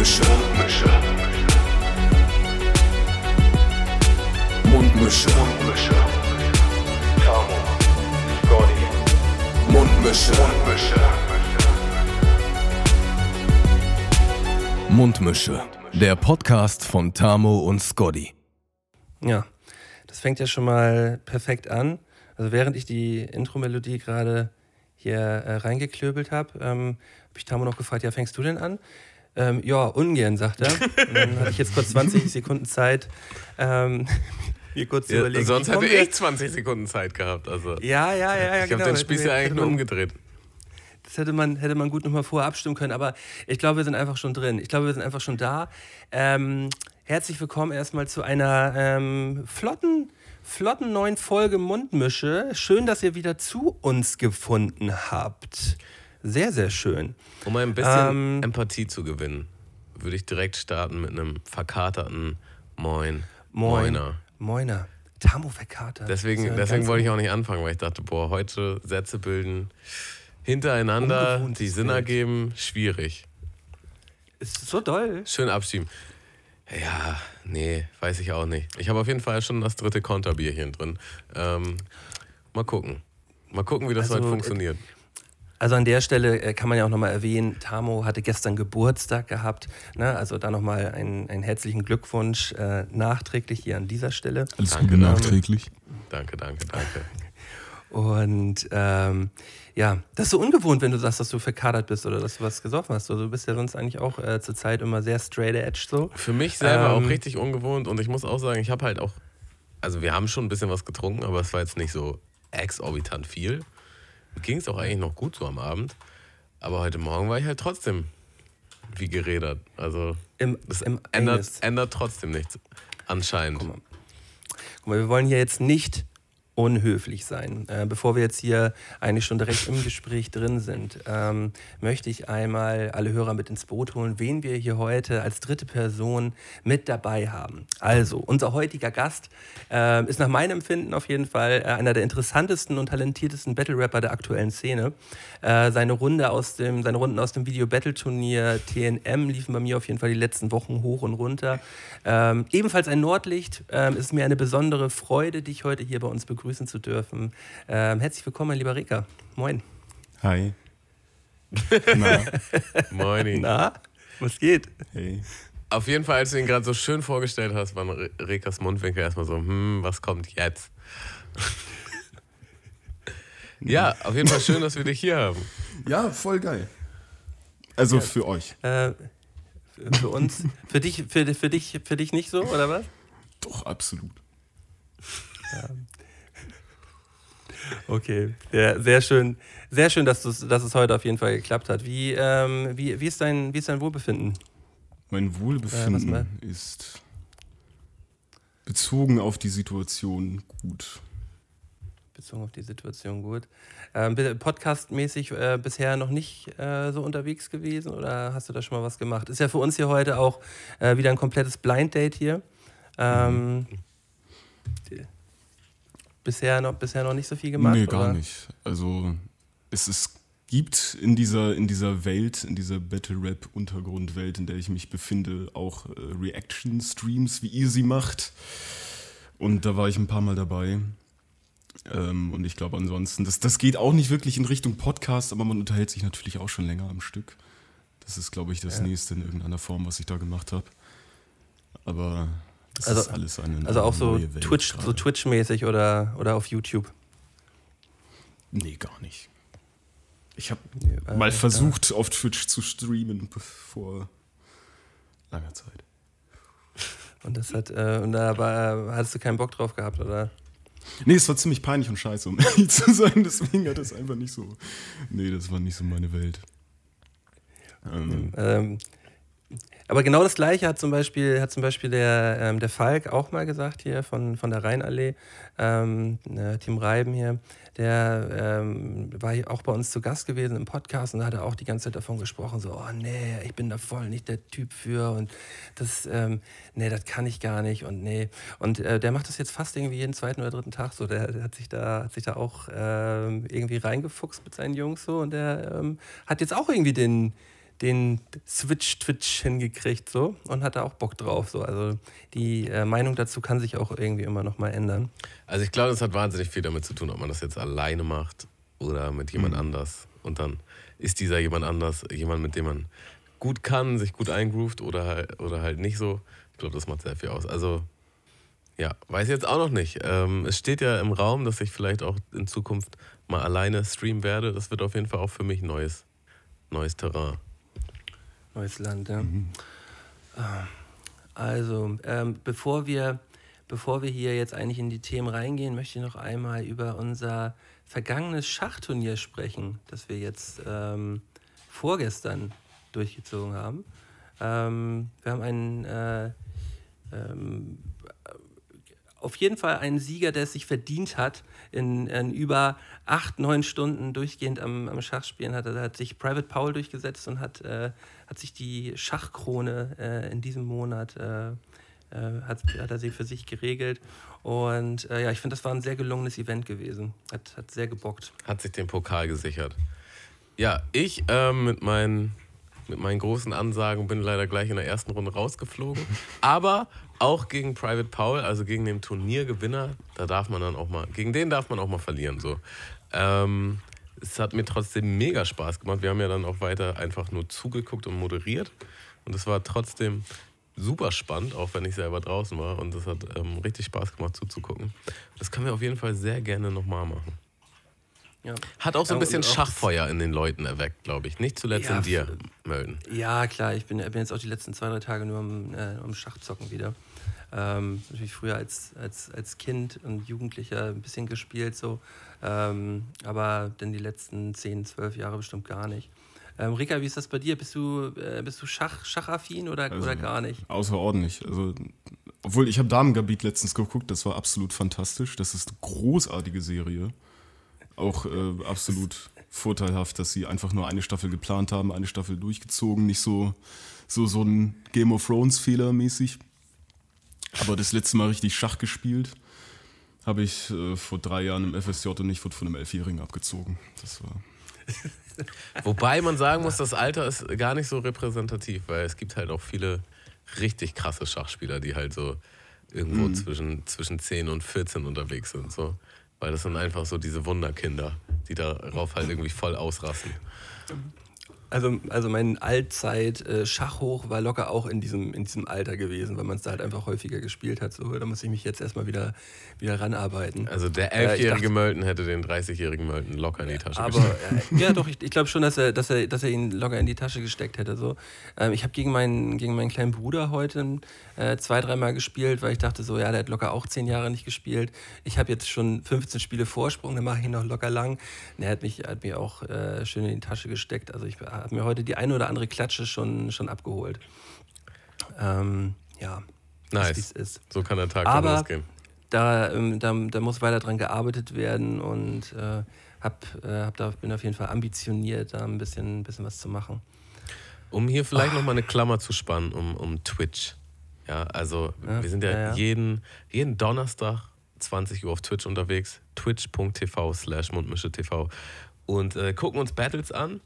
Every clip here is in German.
Mundmische. Mundmische. Mundmische. Tamo. Scotty. Mundmische. Mundmische. Mundmische. Der Podcast von Tamo und Scotty. Ja, das fängt ja schon mal perfekt an. Also während ich die Intro-Melodie gerade hier äh, reingeklöbelt habe, ähm, habe ich Tamo noch gefragt, ja, fängst du denn an? Ähm, ja, ungern, sagt er. Und dann hatte ich jetzt kurz 20 Sekunden Zeit, ähm, mir kurz zu Ja, überlegen. sonst hätte ich 20 Sekunden Zeit gehabt. Also. Ja, ja, ja, ja. ich habe genau. den Hätten Spieß ja eigentlich nur umgedreht. Das hätte man, hätte man gut nochmal vorher abstimmen können, aber ich glaube, wir sind einfach schon drin. Ich glaube, wir sind einfach schon da. Ähm, herzlich willkommen erstmal zu einer ähm, flotten, flotten neuen Folge Mundmische. Schön, dass ihr wieder zu uns gefunden habt. Sehr, sehr schön. Um ein bisschen Ähm, Empathie zu gewinnen, würde ich direkt starten mit einem verkaterten Moin. Moin. Moiner. Moiner. Tamo verkatert. Deswegen, ja deswegen wollte ich auch nicht anfangen, weil ich dachte, boah, heute Sätze bilden hintereinander, die Sinn Bild. ergeben, schwierig. Ist so doll. Schön abschieben. Ja, nee, weiß ich auch nicht. Ich habe auf jeden Fall schon das dritte Konterbierchen drin. Ähm, mal gucken. Mal gucken, wie das Also, heute äh, funktioniert. Also an der Stelle äh, kann man ja auch nochmal erwähnen, Tamo hatte gestern Geburtstag gehabt. Ne? Also da nochmal einen, einen herzlichen Glückwunsch äh, nachträglich hier an dieser Stelle. Alles Danke, Gute danke. nachträglich. Danke, danke, danke. Und ähm, ja, das ist so ungewohnt, wenn du sagst, dass du verkadert bist oder dass du was gesoffen hast. Also, du bist ja sonst eigentlich auch äh, zur Zeit immer sehr straight edge so. Für mich selber Ähm, auch richtig ungewohnt und ich muss auch sagen, ich habe halt auch, also wir haben schon ein bisschen was getrunken, aber es war jetzt nicht so exorbitant viel. Ging es auch eigentlich noch gut so am Abend. Aber heute Morgen war ich halt trotzdem wie gerädert. Also Im, das im ändert, ändert trotzdem nichts. Anscheinend. Guck mal. Guck mal, wir wollen hier jetzt nicht unhöflich sein. Äh, bevor wir jetzt hier eigentlich schon direkt im Gespräch drin sind, ähm, möchte ich einmal alle Hörer mit ins Boot holen, wen wir hier heute als dritte Person mit dabei haben. Also, unser heutiger Gast äh, ist nach meinem Empfinden auf jeden Fall äh, einer der interessantesten und talentiertesten Battle-Rapper der aktuellen Szene. Äh, seine, Runde aus dem, seine Runden aus dem Video-Battle-Turnier TNM liefen bei mir auf jeden Fall die letzten Wochen hoch und runter. Ähm, ebenfalls ein Nordlicht. Ähm, es ist mir eine besondere Freude, dich heute hier bei uns begrüßen zu dürfen. Ähm, herzlich willkommen, mein lieber Rika. Moin. Hi. Na, Moini. Na, was geht? hey. Auf jeden Fall, als du ihn gerade so schön vorgestellt hast, waren Re- Rekas Mundwinkel erstmal so, hm, was kommt jetzt? ja, auf jeden Fall schön, dass wir dich hier haben. Ja, voll geil. Also für euch. Äh, für uns, für dich, für, für, dich, für dich nicht so, oder was? Doch, absolut. Okay, ja, sehr schön. Sehr schön, dass, dass es heute auf jeden Fall geklappt hat. Wie, ähm, wie, wie, ist, dein, wie ist dein Wohlbefinden? Mein Äh, Wohlbefinden mal? ist bezogen auf die Situation gut. Bezogen auf die Situation gut. Ähm, Podcastmäßig äh, bisher noch nicht äh, so unterwegs gewesen oder hast du da schon mal was gemacht? Ist ja für uns hier heute auch äh, wieder ein komplettes Blind Date hier. Ähm, die- bisher, noch, bisher noch nicht so viel gemacht? nee, gar oder? nicht. Also es ist, gibt in dieser, in dieser Welt, in dieser Battle-Rap-Untergrundwelt, in der ich mich befinde, auch äh, Reaction-Streams, wie ihr sie macht. Und da war ich ein paar Mal dabei. Ähm, und ich glaube ansonsten, das, das geht auch nicht wirklich in Richtung Podcast, aber man unterhält sich natürlich auch schon länger am Stück. Das ist, glaube ich, das Ja. nächste in irgendeiner Form, was ich da gemacht habe. Aber das Also- ist alles eine Also auch so Twitch, so. Twitch-mäßig oder, oder auf YouTube. Nee, gar nicht. Ich habe äh, mal versucht, auf Twitch zu streamen vor langer Zeit. Und das hat, äh, und da war, hattest du keinen Bock drauf gehabt, oder? Nee, es war ziemlich peinlich und scheiße, um ehrlich zu sein. Deswegen hat das einfach nicht so. Nee, das war nicht so meine Welt. Ähm, Ähm, aber genau das Gleiche hat zum Beispiel, hat zum Beispiel der, ähm, der Falk auch mal gesagt hier von, von der Rheinallee, ähm, äh, Team Reiben hier. Der ähm, war hier auch bei uns zu Gast gewesen im Podcast und hat auch die ganze Zeit davon gesprochen, so, oh nee, ich bin da voll nicht der Typ für und das, ähm, nee, das kann ich gar nicht und nee. Und äh, der macht das jetzt fast irgendwie jeden zweiten oder dritten Tag so. Der, der hat sich da, hat sich da auch ähm, irgendwie reingefuchst mit seinen Jungs so und der ähm, hat jetzt auch irgendwie den, den Switch-Twitch hingekriegt so und hatte auch Bock drauf. So. Also die äh, Meinung dazu kann sich auch irgendwie immer noch mal ändern. Also ich glaube, das hat wahnsinnig viel damit zu tun, ob man das jetzt alleine macht oder mit jemand anders. Und dann ist dieser jemand anders jemand, mit dem man gut kann, sich gut eingroovt oder halt, oder halt nicht so. Ich glaube, das macht sehr viel aus. Also ja, weiß jetzt auch noch nicht. Ähm, es steht ja im Raum, dass ich vielleicht auch in Zukunft mal alleine streamen werde. Das wird auf jeden Fall auch für mich neues, neues Terrain. Neues Land, ja. Ah, Also, ähm, bevor, wir, bevor wir hier jetzt eigentlich in die Themen reingehen, möchte ich noch einmal über unser vergangenes Schachturnier sprechen, das wir jetzt ähm, vorgestern durchgezogen haben. Ähm, wir haben einen, äh, ähm, auf jeden Fall einen Sieger, der es sich verdient hat, in, in über acht, neun Stunden durchgehend am, am Schachspielen hat, hat sich Private Paul durchgesetzt und hat, äh, hat sich die Schachkrone äh, in diesem Monat äh, äh, hat, hat er sie für sich geregelt. Und äh, ja, ich finde, das war ein sehr gelungenes Event gewesen. Hat, hat sehr gebockt. Hat sich den Pokal gesichert. Ja, ich ähm, mit, meinen, mit meinen großen Ansagen bin leider gleich in der ersten Runde rausgeflogen. Aber auch gegen Private Paul, also gegen den Turniergewinner, da darf man dann auch mal, gegen den darf man auch mal verlieren. So. Ähm, es hat mir trotzdem mega Spaß gemacht. Wir haben ja dann auch weiter einfach nur zugeguckt und moderiert. Und es war trotzdem super spannend, auch wenn ich selber draußen war. Und es hat ähm, richtig Spaß gemacht zuzugucken. Das können wir auf jeden Fall sehr gerne nochmal machen. Ja. Hat auch so ein bisschen Schachfeuer in den Leuten erweckt, glaube ich. Nicht zuletzt Ja, in dir, Mölden. Ja, klar, ich bin, bin jetzt auch die letzten zwei, drei Tage nur am, äh, am Schachzocken wieder. Ähm, natürlich früher als, als, als Kind und Jugendlicher ein bisschen gespielt, so. Ähm, aber dann die letzten 10, 12 Jahre bestimmt gar nicht. Ähm, Rika, wie ist das bei dir? Bist du, äh, bist du Schach, Schachaffin oder, Also, oder gar nicht? Außerordentlich. Also, obwohl ich habe Damen-Gebiet letztens geguckt, das war absolut fantastisch. Das ist eine großartige Serie. Auch äh, absolut vorteilhaft, dass sie einfach nur eine Staffel geplant haben, eine Staffel durchgezogen, nicht so, so, so ein Game of Thrones-Fehler mäßig. Aber das letzte Mal richtig Schach gespielt habe ich äh, vor drei Jahren im FSJ und ich wurde von einem Elfjährigen abgezogen. Das war Wobei man sagen muss, das Alter ist gar nicht so repräsentativ, weil es gibt halt auch viele richtig krasse Schachspieler, die halt so irgendwo Mhm. zwischen, zwischen 10 und 14 unterwegs sind. So. Weil das sind einfach so diese Wunderkinder, die darauf halt irgendwie voll ausrasten. Also, also mein Allzeit-Schachhoch war locker auch in diesem, in diesem Alter gewesen, weil man es da halt einfach häufiger gespielt hat. So, da muss ich mich jetzt erstmal wieder, wieder ranarbeiten. Also der Äh, elfjährige dachte- Mölten hätte den 30-jährigen Mölten locker in die Tasche Aber gesteckt. äh, ja, doch, ich, ich glaube schon, dass er, dass, er, dass er ihn locker in die Tasche gesteckt hätte. So. Ähm, ich habe gegen meinen, gegen meinen kleinen Bruder heute äh, zwei, dreimal gespielt, weil ich dachte so, ja, der hat locker auch zehn Jahre nicht gespielt. Ich habe jetzt schon 15 Spiele Vorsprung, dann mache ich ihn noch locker lang. Und er hat mich, hat mir auch äh, schön in die Tasche gesteckt. Also ich habe mir heute die eine oder andere Klatsche schon, schon abgeholt. Ähm, ja, Nice. ist So kann der Tag Aber- losgehen. da, ähm, da, da muss weiter dran gearbeitet werden und äh, hab, äh, hab da, bin auf jeden Fall ambitioniert, da ein bisschen, bisschen was zu machen. Um hier vielleicht nochmal eine Klammer zu spannen, um, um Twitch. Ja, also Ja, wir sind ja, ja, ja. Jeden, jeden Donnerstag 20 Uhr auf Twitch unterwegs. Twitch.tv slash mundmische.tv und äh, gucken uns Battles an.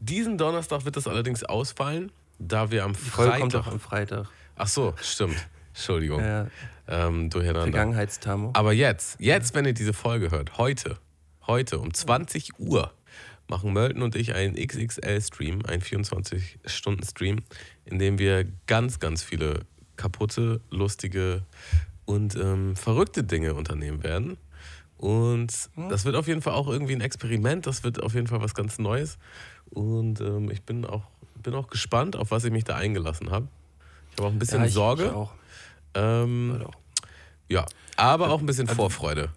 Diesen Donnerstag wird das allerdings ausfallen, da wir am Die Folge kommt Freitag... am Freitag. Ach so, stimmt. Entschuldigung. Äh, Ähm. Vergangenheitstamo. Aber jetzt, jetzt, wenn ihr diese Folge hört, heute, heute um 20 Uhr machen Mölten und ich einen XXL-Stream, einen 24-Stunden-Stream, in dem wir ganz, ganz viele kaputte, lustige und ähm, verrückte Dinge unternehmen werden. Und das wird auf jeden Fall auch irgendwie ein Experiment, das wird auf jeden Fall was ganz Neues. Und ähm, ich bin auch, bin auch gespannt, auf was ich mich da eingelassen habe. Ich habe auch ein bisschen Ja, ich- Sorge. Ich auch. Ähm, auch. ja, aber auch ein bisschen Vorfreude.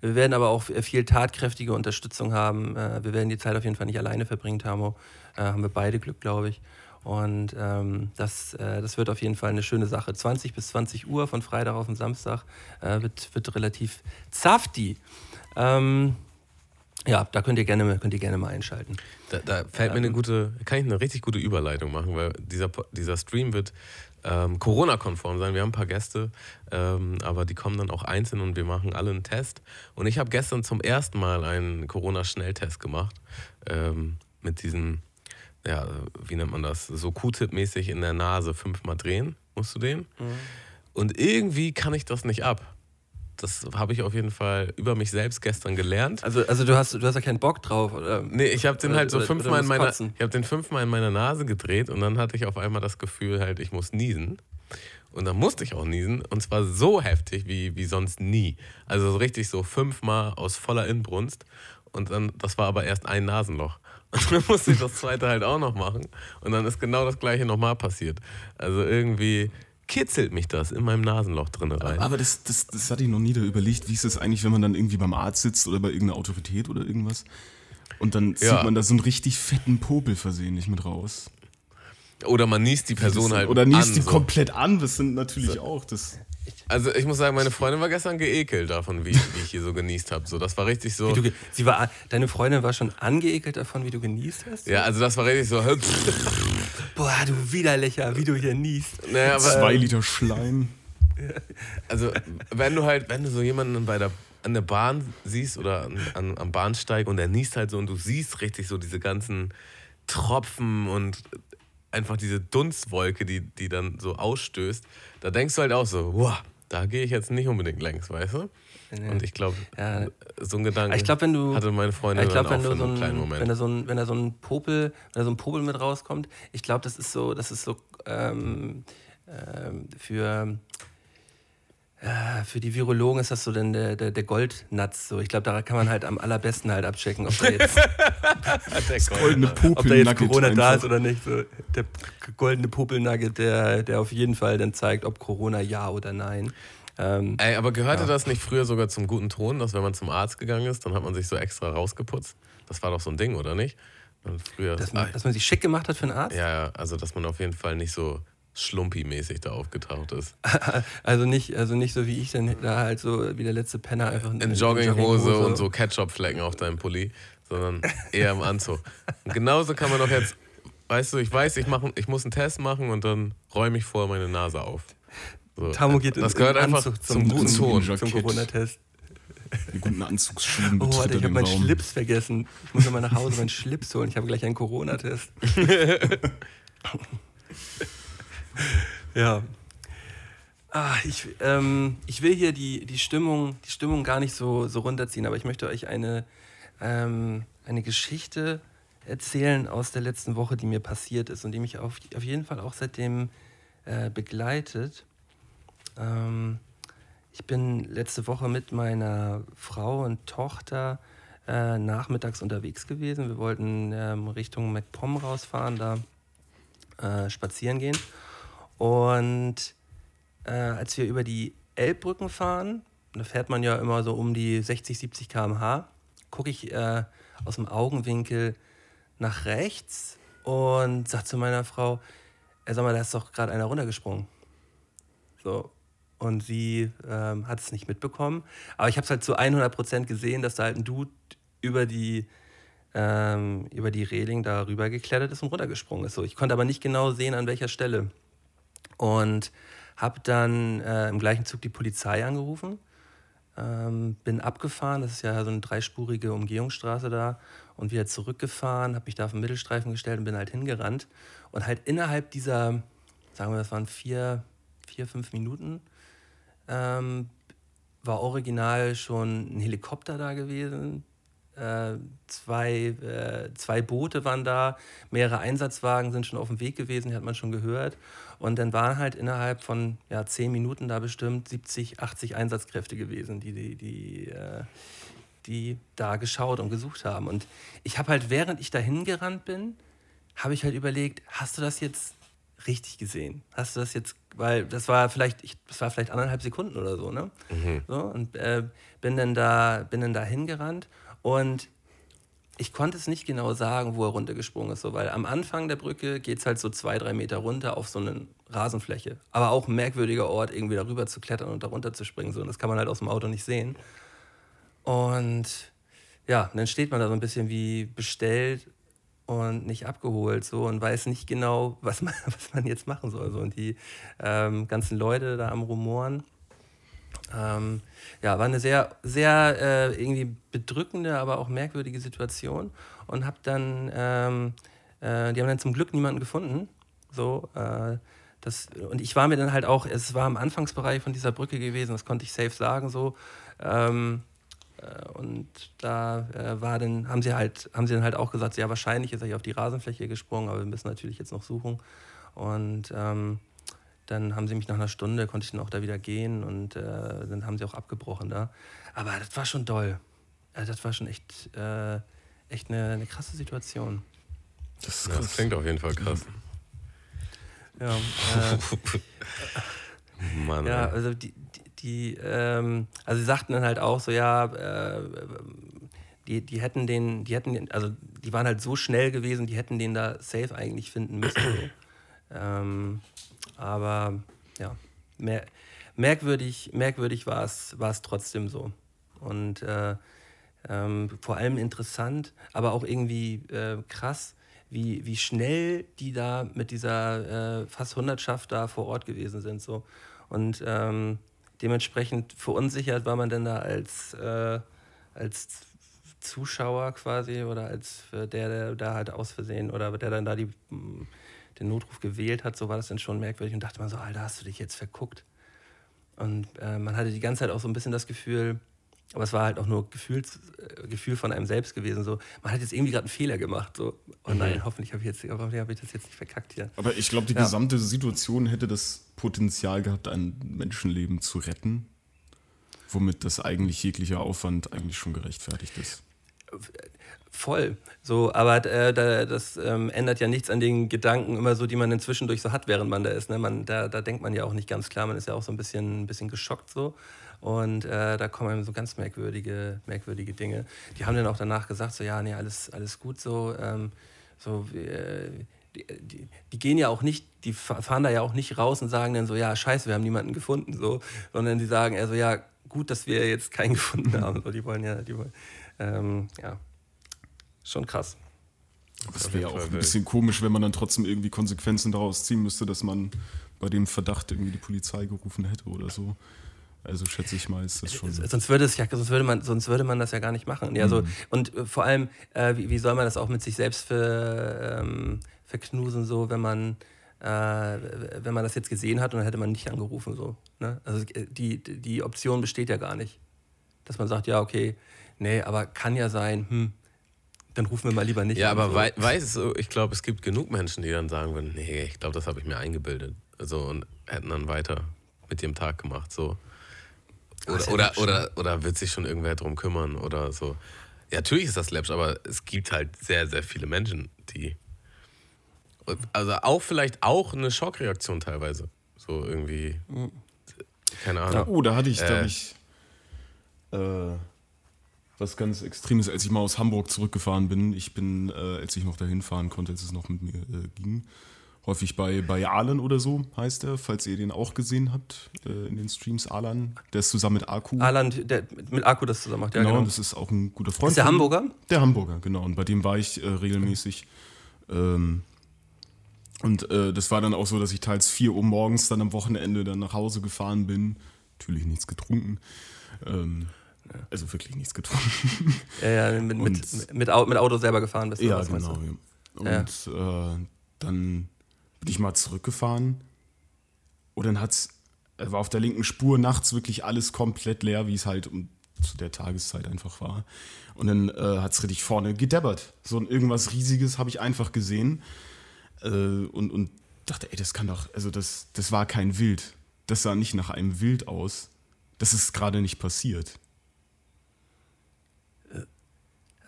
Wir werden aber auch viel tatkräftige Unterstützung haben. Äh, Wir werden die Zeit auf jeden Fall nicht alleine verbringen, Tamo. Äh, Haben wir beide Glück, glaube ich. Und ähm, das, äh, das wird auf jeden Fall eine schöne Sache. 20 bis 20 Uhr von Freitag auf den Samstag äh, wird, wird relativ safty. Ähm, ja, da könnt ihr gerne, könnt ihr gerne mal einschalten. Da, da fällt mir eine gute, kann ich eine richtig gute Überleitung machen, weil dieser, dieser Stream wird ähm, Corona-konform sein. Wir haben ein paar Gäste, ähm, aber die kommen dann auch einzeln und wir machen alle einen Test. Und ich habe gestern zum ersten Mal einen Corona-Schnelltest gemacht ähm, mit diesem ja, wie nennt man das? So Q-Tip-mäßig in der Nase fünfmal drehen, musst du den. Und irgendwie kann ich das nicht ab. Das habe ich auf jeden Fall über mich selbst gestern gelernt. Also, also du hast du hast ja keinen Bock drauf, oder? Nee, ich habe den halt so oder- fünfmal oder in meiner, kotzen. ich habe den fünfmal in meiner Nase gedreht und dann hatte ich auf einmal das Gefühl halt, ich muss niesen. Und dann musste ich auch niesen und zwar so heftig wie, wie sonst nie. Also so richtig so fünfmal aus voller Inbrunst und dann, das war aber erst ein Nasenloch. Und dann musste ich das zweite halt auch noch machen und dann ist genau das gleiche nochmal passiert. Also irgendwie kitzelt mich das in meinem Nasenloch drin rein. Aber das, das, das hatte ich noch nie da überlegt. Wie ist das eigentlich, wenn man dann irgendwie beim Arzt sitzt oder bei irgendeiner Autorität oder irgendwas? Und dann Ja. zieht man da so einen richtig fetten Popel versehentlich mit raus. Oder man niest die Person halt oder niest an, die so. komplett an. Das sind natürlich auch das. Also ich muss sagen, meine Freundin war gestern geekelt davon, wie, wie ich hier so genießt habe. So, das war richtig so. Du, sie war, deine Freundin war schon angeekelt davon, wie du genießt hast? Ja, also das war richtig so. Boah, du widerlicher, wie du hier niest. Naja, aber, Zwei Liter Schleim. also wenn du halt, wenn du so jemanden bei der an der Bahn siehst oder an, an, am Bahnsteig und der niest halt so und du siehst richtig so diese ganzen Tropfen und einfach diese Dunstwolke, die, die dann so ausstößt, da denkst du halt auch so, wow, da gehe ich jetzt nicht unbedingt längs, weißt du? Und ich glaube, Ja. so ein Gedanke Ich glaube, wenn du. hatte meine Freundin ich glaube, dann wenn auch du für so einen kleinen ein, Moment. wenn da so ein, wenn da so ein Popel, wenn da so ein Popel mit rauskommt, ich glaube, das ist so, das ist so ähm, ähm, für für die Virologen ist das so denn der, der, der Goldnatz. So. Ich glaube, da kann man halt am allerbesten halt abchecken, ob da jetzt, Goldene ob da jetzt Corona da ist oder nicht. So. Der goldene Popelnugget, der, der auf jeden Fall dann zeigt, ob Corona ja oder nein. Ähm, Ey, aber gehörte das nicht früher sogar zum guten Ton, dass wenn man zum Arzt gegangen ist, dann hat man sich so extra rausgeputzt? Das war doch so ein Ding, oder nicht? Früher, dass, ah, man, dass man sich schick gemacht hat für einen Arzt? ja, ja, also dass man auf jeden Fall nicht so schlumpi-mäßig da aufgetaucht ist. Also nicht, also nicht so wie ich dann da halt so wie der letzte Penner einfach In Jogginghose und so Ketchup-Flecken auf deinem Pulli, sondern eher im Anzug. Und genauso kann man doch jetzt, weißt du, ich weiß, ich, mach, ich muss einen Test machen und dann räume ich vor meine Nase auf. So. Tamo geht in- das gehört einfach Anzug zum, zum- guten Ton. zum-. Corona-Test. Die guten Anzugsschuhen Oh, warte, ich habe meinen Raum. Schlips vergessen. Ich muss nochmal nach Hause meinen Schlips holen. Ich habe gleich einen Corona-Test. ja. Ah, ich, ähm, ich will hier die, die, Stimmung, die Stimmung gar nicht so, so runterziehen, aber ich möchte euch eine, ähm, eine Geschichte erzählen aus der letzten Woche, die mir passiert ist und die mich auf, auf jeden Fall auch seitdem äh, begleitet. Ähm, ich bin letzte Woche mit meiner Frau und Tochter äh, nachmittags unterwegs gewesen. Wir wollten ähm, Richtung MacPom rausfahren, da äh, spazieren gehen. Und äh, als wir über die Elbbrücken fahren, da fährt man ja immer so um die 60, 70 km/h, gucke ich äh, aus dem Augenwinkel nach rechts und sage zu meiner Frau, äh, sag mal, da ist doch gerade einer runtergesprungen. So. Und sie ähm, hat es nicht mitbekommen. Aber ich habe es halt zu 100% gesehen, dass da halt ein Dude über die, ähm, über die Reling da rüber geklettert ist und runtergesprungen ist. So, ich konnte aber nicht genau sehen, an welcher Stelle. Und habe dann äh, im gleichen Zug die Polizei angerufen. Ähm, bin abgefahren, das ist ja so eine dreispurige Umgehungsstraße da, und wieder zurückgefahren, habe mich da auf den Mittelstreifen gestellt und bin halt hingerannt. Und halt innerhalb dieser, sagen wir, das waren vier, vier fünf Minuten, ähm, war original schon ein Helikopter da gewesen. Äh, zwei, äh, zwei Boote waren da, mehrere Einsatzwagen sind schon auf dem Weg gewesen, die hat man schon gehört. Und dann waren halt innerhalb von ja, zehn Minuten da bestimmt 70, 80 Einsatzkräfte gewesen, die, die, die, äh, die da geschaut und gesucht haben. Und ich habe halt, während ich dahin gerannt bin, habe ich halt überlegt, hast du das jetzt richtig gesehen? Hast du das jetzt, weil das war vielleicht, ich, das war vielleicht anderthalb Sekunden oder so, ne? So, und äh, bin dann da, bin dann da hingerannt und ich konnte es nicht genau sagen, wo er runtergesprungen ist, so, weil am Anfang der Brücke geht es halt so zwei, drei Meter runter auf so eine Rasenfläche. Aber auch ein merkwürdiger Ort, irgendwie darüber zu klettern und darunter zu springen. So. Und das kann man halt aus dem Auto nicht sehen. Und ja, dann steht man da so ein bisschen wie bestellt und nicht abgeholt so und weiß nicht genau, was man, was man jetzt machen soll. So. Und die ähm, ganzen Leute da am Rumoren. Ähm, ja, war eine sehr, sehr äh, irgendwie bedrückende, aber auch merkwürdige Situation und habe dann ähm, äh, die haben dann zum Glück niemanden gefunden. So, äh, das, und ich war mir dann halt auch, es war im Anfangsbereich von dieser Brücke gewesen, das konnte ich safe sagen so. Ähm, äh, und da äh, war dann, haben sie halt, haben sie dann halt auch gesagt, ja, wahrscheinlich ist er hier auf die Rasenfläche gesprungen, aber wir müssen natürlich jetzt noch suchen. Und ähm, dann haben sie mich nach einer Stunde, konnte ich dann auch da wieder gehen und äh, dann haben sie auch abgebrochen da. Aber das war schon doll. Also das war schon echt, äh, echt eine, eine krasse Situation. Das ist Ja, das klingt auf jeden Fall krass. Ja, äh, Mann, Ja, also die, die, die ähm, also sie sagten dann halt auch so, ja, äh, die, die hätten den, die hätten, den, also die waren halt so schnell gewesen, die hätten den da safe eigentlich finden müssen. So. ähm, aber ja, mer merkwürdig, merkwürdig war es, trotzdem so. Und äh, ähm, vor allem interessant, aber auch irgendwie äh, krass, wie, wie schnell die da mit dieser äh, fast Hundertschaft da vor Ort gewesen sind. So. Und ähm, dementsprechend verunsichert war man dann da als, äh, als Zuschauer quasi oder als äh, der, der da halt aus Versehen oder der dann da die, den Notruf gewählt hat, so war das dann schon merkwürdig und dachte man so, Alter, hast du dich jetzt verguckt? Und äh, man hatte die ganze Zeit auch so ein bisschen das Gefühl, aber es war halt auch nur Gefühls, äh, Gefühl von einem selbst gewesen. So, man hat jetzt irgendwie gerade einen Fehler gemacht. So, oh nein, hoffentlich habe ich, jetzt- hoffentlich hab ich das jetzt nicht verkackt hier. Aber ich glaube, die Ja. gesamte Situation hätte das Potenzial gehabt, ein Menschenleben zu retten, womit das eigentlich jeglicher Aufwand eigentlich schon gerechtfertigt ist. Voll. So, aber äh, da, das ähm, ändert ja nichts an den Gedanken immer so, die man inzwischen durch so hat, während man da ist. Ne? Man, da, da denkt man ja auch nicht ganz klar, man ist ja auch so ein bisschen, ein bisschen geschockt so. Und äh, da kommen einem so ganz merkwürdige, merkwürdige Dinge. Die haben dann auch danach gesagt, so ja, nee, alles, alles gut so. Ähm, so äh, die, die, die gehen ja auch nicht, die fa- fahren da ja auch nicht raus und sagen dann so, ja, scheiße, wir haben niemanden gefunden, so, sondern die sagen eher so, ja, gut, dass wir jetzt keinen gefunden haben. So, die wollen ja, die wollen, ähm, ja, schon krass. Das wäre jeden auch ein bisschen komisch, wenn man dann trotzdem irgendwie Konsequenzen daraus ziehen müsste, dass man bei dem Verdacht irgendwie die Polizei gerufen hätte oder so. Also schätze ich mal, ist das schon. Sonst würde es ja, sonst würde man, sonst würde man das ja gar nicht machen. Ja, so, und äh, vor allem, äh, wie, wie soll man das auch mit sich selbst für, ähm, verknusen, so, wenn man, äh, wenn man das jetzt gesehen hat und dann hätte man nicht angerufen, so. Ne? Also äh, die, die Option besteht ja gar nicht. Dass man sagt, ja, okay, nee, aber kann ja sein, hm, dann rufen wir mal lieber nicht Ja, aber so. wei weißt du, ich glaube, es gibt genug Menschen, die dann sagen würden, nee, ich glaube, das habe ich mir eingebildet. Also und hätten dann weiter mit dem Tag gemacht. So. ist ja Oder, oder, läppsch, oder, oder wird sich schon irgendwer drum kümmern oder so. Ja, natürlich ist das läppsch, aber es gibt halt sehr, sehr viele Menschen, die. Also auch vielleicht auch eine Schockreaktion teilweise. So irgendwie. Keine Ahnung. Oh, da hatte ich, da Äh. hab ich äh, was ganz Extremes, als ich mal aus Hamburg zurückgefahren bin. Ich bin, äh, als ich noch dahin fahren konnte, als es noch mit mir äh, ging, häufig bei, bei Alan oder so heißt er, falls ihr den auch gesehen habt äh, in den Streams. Alan, der ist zusammen mit Aku. Alan, der mit Akku das zusammen macht, ja, genau, genau. das ist auch ein guter Freund. Ist der. Hamburger? Der Hamburger, genau. Und bei dem war ich äh, regelmäßig. Ähm, und äh, das war dann auch so, dass ich teils 4 Uhr morgens dann am Wochenende dann nach Hause gefahren bin. Natürlich nichts getrunken. Ähm, Also wirklich nichts getrunken. Ja, ja, mit, mit, Und- mit, mit Auto selber gefahren bist du, ja, was meinst genau. Ja. Und Äh, dann bin ich mal zurückgefahren. Und dann hat's, war auf der linken Spur nachts wirklich alles komplett leer, wie es halt um, zu der Tageszeit einfach war. Und dann äh, hat es richtig vorne gedebbert. So ein irgendwas Riesiges habe ich einfach gesehen. Äh, und, und dachte, ey, das kann doch, also das, das war kein Wild. Das sah nicht nach einem Wild aus. Das ist gerade nicht passiert.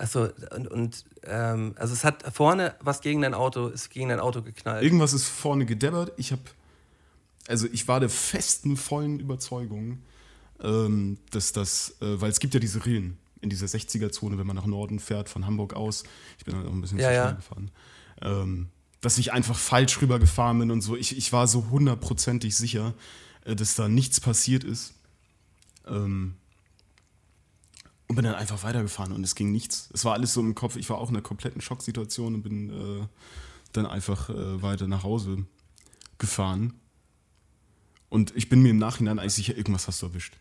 Achso, und, und ähm, also es hat vorne was gegen dein Auto, ist gegen dein Auto geknallt. Irgendwas ist vorne gedebbert. Ich habe, also ich war der festen, vollen Überzeugung, ähm, dass das, äh, weil es gibt ja diese Rillen in dieser 60er-Zone, wenn man nach Norden fährt, von Hamburg aus. Ich bin dann auch ein bisschen Ja, zu ja. schnell gefahren. Ähm, dass ich einfach falsch rübergefahren bin und so. Ich, ich war so hundertprozentig sicher, äh, dass da nichts passiert ist. Ähm, und bin dann einfach weitergefahren und es ging nichts. Es war alles so im Kopf. Ich war auch in einer kompletten Schocksituation und bin äh, dann einfach äh, weiter nach Hause gefahren. Und ich bin mir im Nachhinein eigentlich sicher, irgendwas hast du erwischt.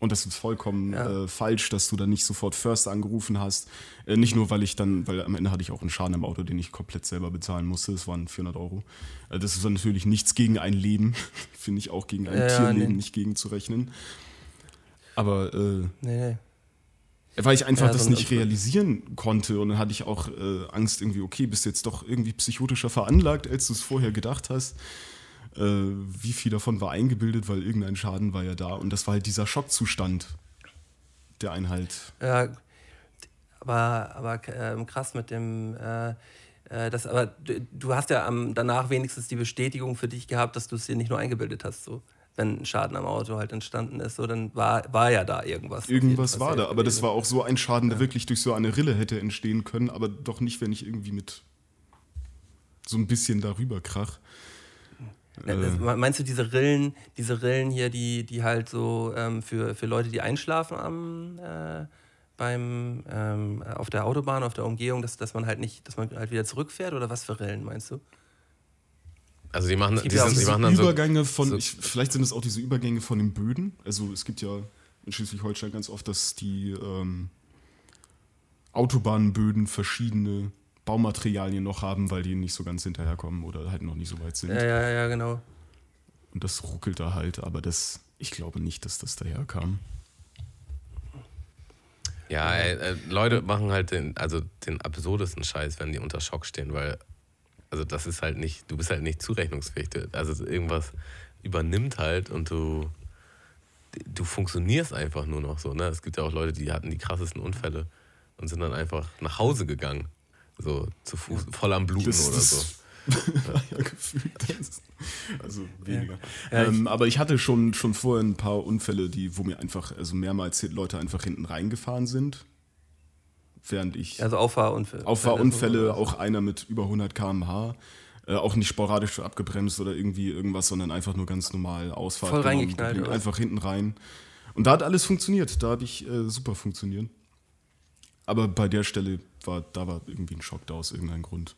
Und das ist vollkommen Ja. äh, falsch, dass du dann nicht sofort First angerufen hast. Äh, nicht nur, weil ich dann, weil am Ende hatte ich auch einen Schaden im Auto, den ich komplett selber bezahlen musste. Das waren 400 Euro. Äh, das ist dann natürlich nichts gegen ein Leben. Finde ich auch gegen ein Ja, Tierleben nee. nicht gegen zu rechnen. Aber äh, Nee, nee. Weil ich einfach Ja, das so nicht realisieren konnte und dann hatte ich auch äh, Angst irgendwie, okay, bist du jetzt doch irgendwie psychotischer veranlagt, als du es vorher gedacht hast. Äh, wie viel davon war eingebildet, weil irgendein Schaden war ja da und das war halt dieser Schockzustand, der einen halt Ja, aber, aber ähm, krass mit dem, äh, äh, das, aber du, du hast ja am, danach wenigstens die Bestätigung für dich gehabt, dass du es dir nicht nur eingebildet hast. So. Wenn ein Schaden am Auto halt entstanden ist, so, dann war, war ja da irgendwas. irgendwas war da, aber das war auch so ein Schaden, der wirklich durch so eine Rille hätte entstehen können, aber doch nicht, wenn ich irgendwie mit so ein bisschen darüber krach. Ja, das, meinst du diese Rillen, diese Rillen hier, die, die halt so ähm, für, für Leute, die einschlafen am, äh, beim, ähm, auf der Autobahn, auf der Umgehung, dass, dass man halt nicht, dass man halt wieder zurückfährt oder was für Rillen meinst du? Also die machen, die ja auch sind, die machen dann so, Übergänge von, so- ich, vielleicht sind es auch diese Übergänge von den Böden. Also es gibt ja in Schleswig-Holstein ganz oft, dass die ähm, Autobahnböden verschiedene Baumaterialien noch haben, weil die nicht so ganz hinterherkommen oder halt noch nicht so weit sind. Ja, ja, ja, genau. Und das ruckelt da halt, aber das, ich glaube nicht, dass das daherkam. Ja, ey, äh, Leute machen halt den, also den absurdesten Scheiß, wenn die unter Schock stehen, weil, also das ist halt nicht, du bist halt nicht zurechnungsfähig. Also irgendwas übernimmt halt und du, du funktionierst einfach nur noch so. Ne? Es gibt ja auch Leute, die hatten die krassesten Unfälle und sind dann einfach nach Hause gegangen. So zu Fuß, voll am Bluten Das, oder das, so. ja, gefühlt. Also weniger. Ja, ähm, aber ich hatte schon, schon vorher ein paar Unfälle, die, wo mir einfach, also mehrmals Leute einfach hinten reingefahren sind. Während ich. Also Auffahrunfälle. Auffahrunfälle, auch einer mit über 100 km/h. Äh, auch nicht sporadisch abgebremst oder irgendwie irgendwas, sondern einfach nur ganz normal Ausfahrt. Voll genommen, reingeknallt? Einfach hinten rein. Und da hat alles funktioniert. Da hatte ich äh, super funktioniert. Aber bei der Stelle war, da war irgendwie ein Schock da aus irgendeinem Grund.